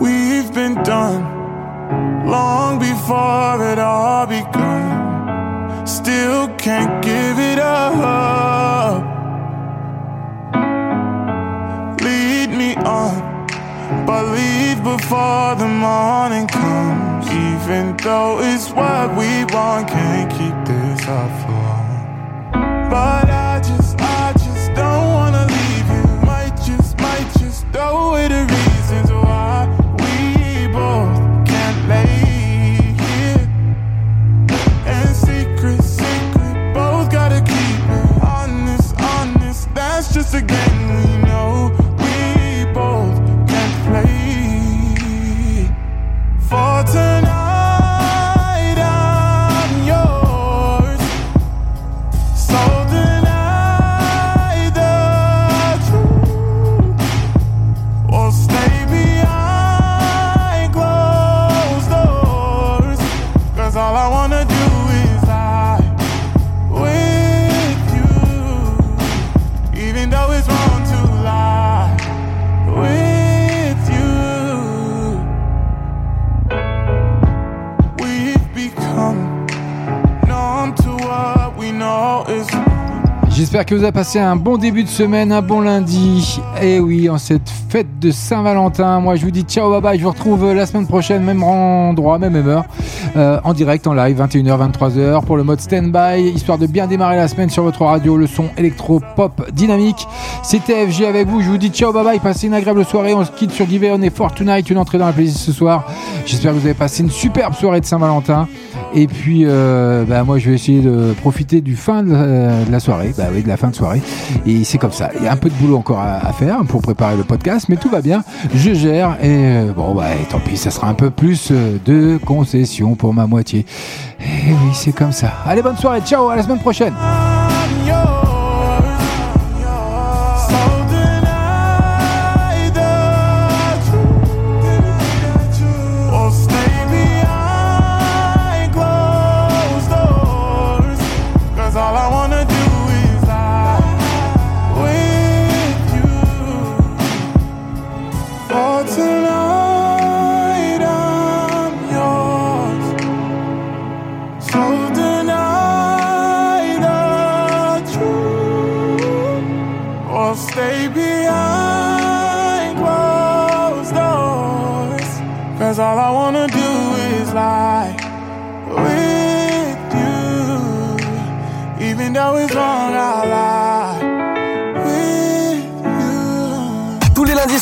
We've been done long before it all begun. Still can't give it up. Lead me on, but leave before the morning comes. Even though it's what we want, can't keep this up for long. But I just, I just don't wanna leave you. Might just, might just throw away the reasons why we both can't lay here. And secret, secret, both gotta keep it honest, honest. That's just a game we J'espère que vous avez passé un bon début de semaine, un bon lundi. Et oui, en cette fête de Saint-Valentin, moi je vous dis ciao, bye bye. Je vous retrouve euh, la semaine prochaine, même endroit, même heure, euh, en direct, en live, 21h, 23h, pour le mode stand-by, histoire de bien démarrer la semaine sur votre radio, le son électro-pop dynamique. C'était FG avec vous. Je vous dis ciao, bye bye. Passez une agréable soirée. On se quitte sur Give On et For Tonight, une entrée dans la playlist ce soir. J'espère que vous avez passé une superbe soirée de Saint-Valentin. Et puis, euh, bah, moi, je vais essayer de profiter du fin de la, de la soirée. Bah de la fin de soirée. Et c'est comme ça. Il y a un peu de boulot encore à, faire pour préparer le podcast, mais tout va bien. Je gère. Et euh, bon, bah, tant pis, ça sera un peu plus euh, de concessions pour ma moitié. Et oui, c'est comme ça. Allez, bonne soirée. Ciao, à la semaine prochaine.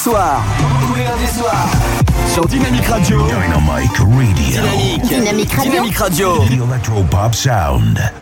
Soirs. Sur Dynamique Radio. Dynamic Radio. Dynamique. Dynamique Radio. Dynamique Radio. The Electro Pop Sound.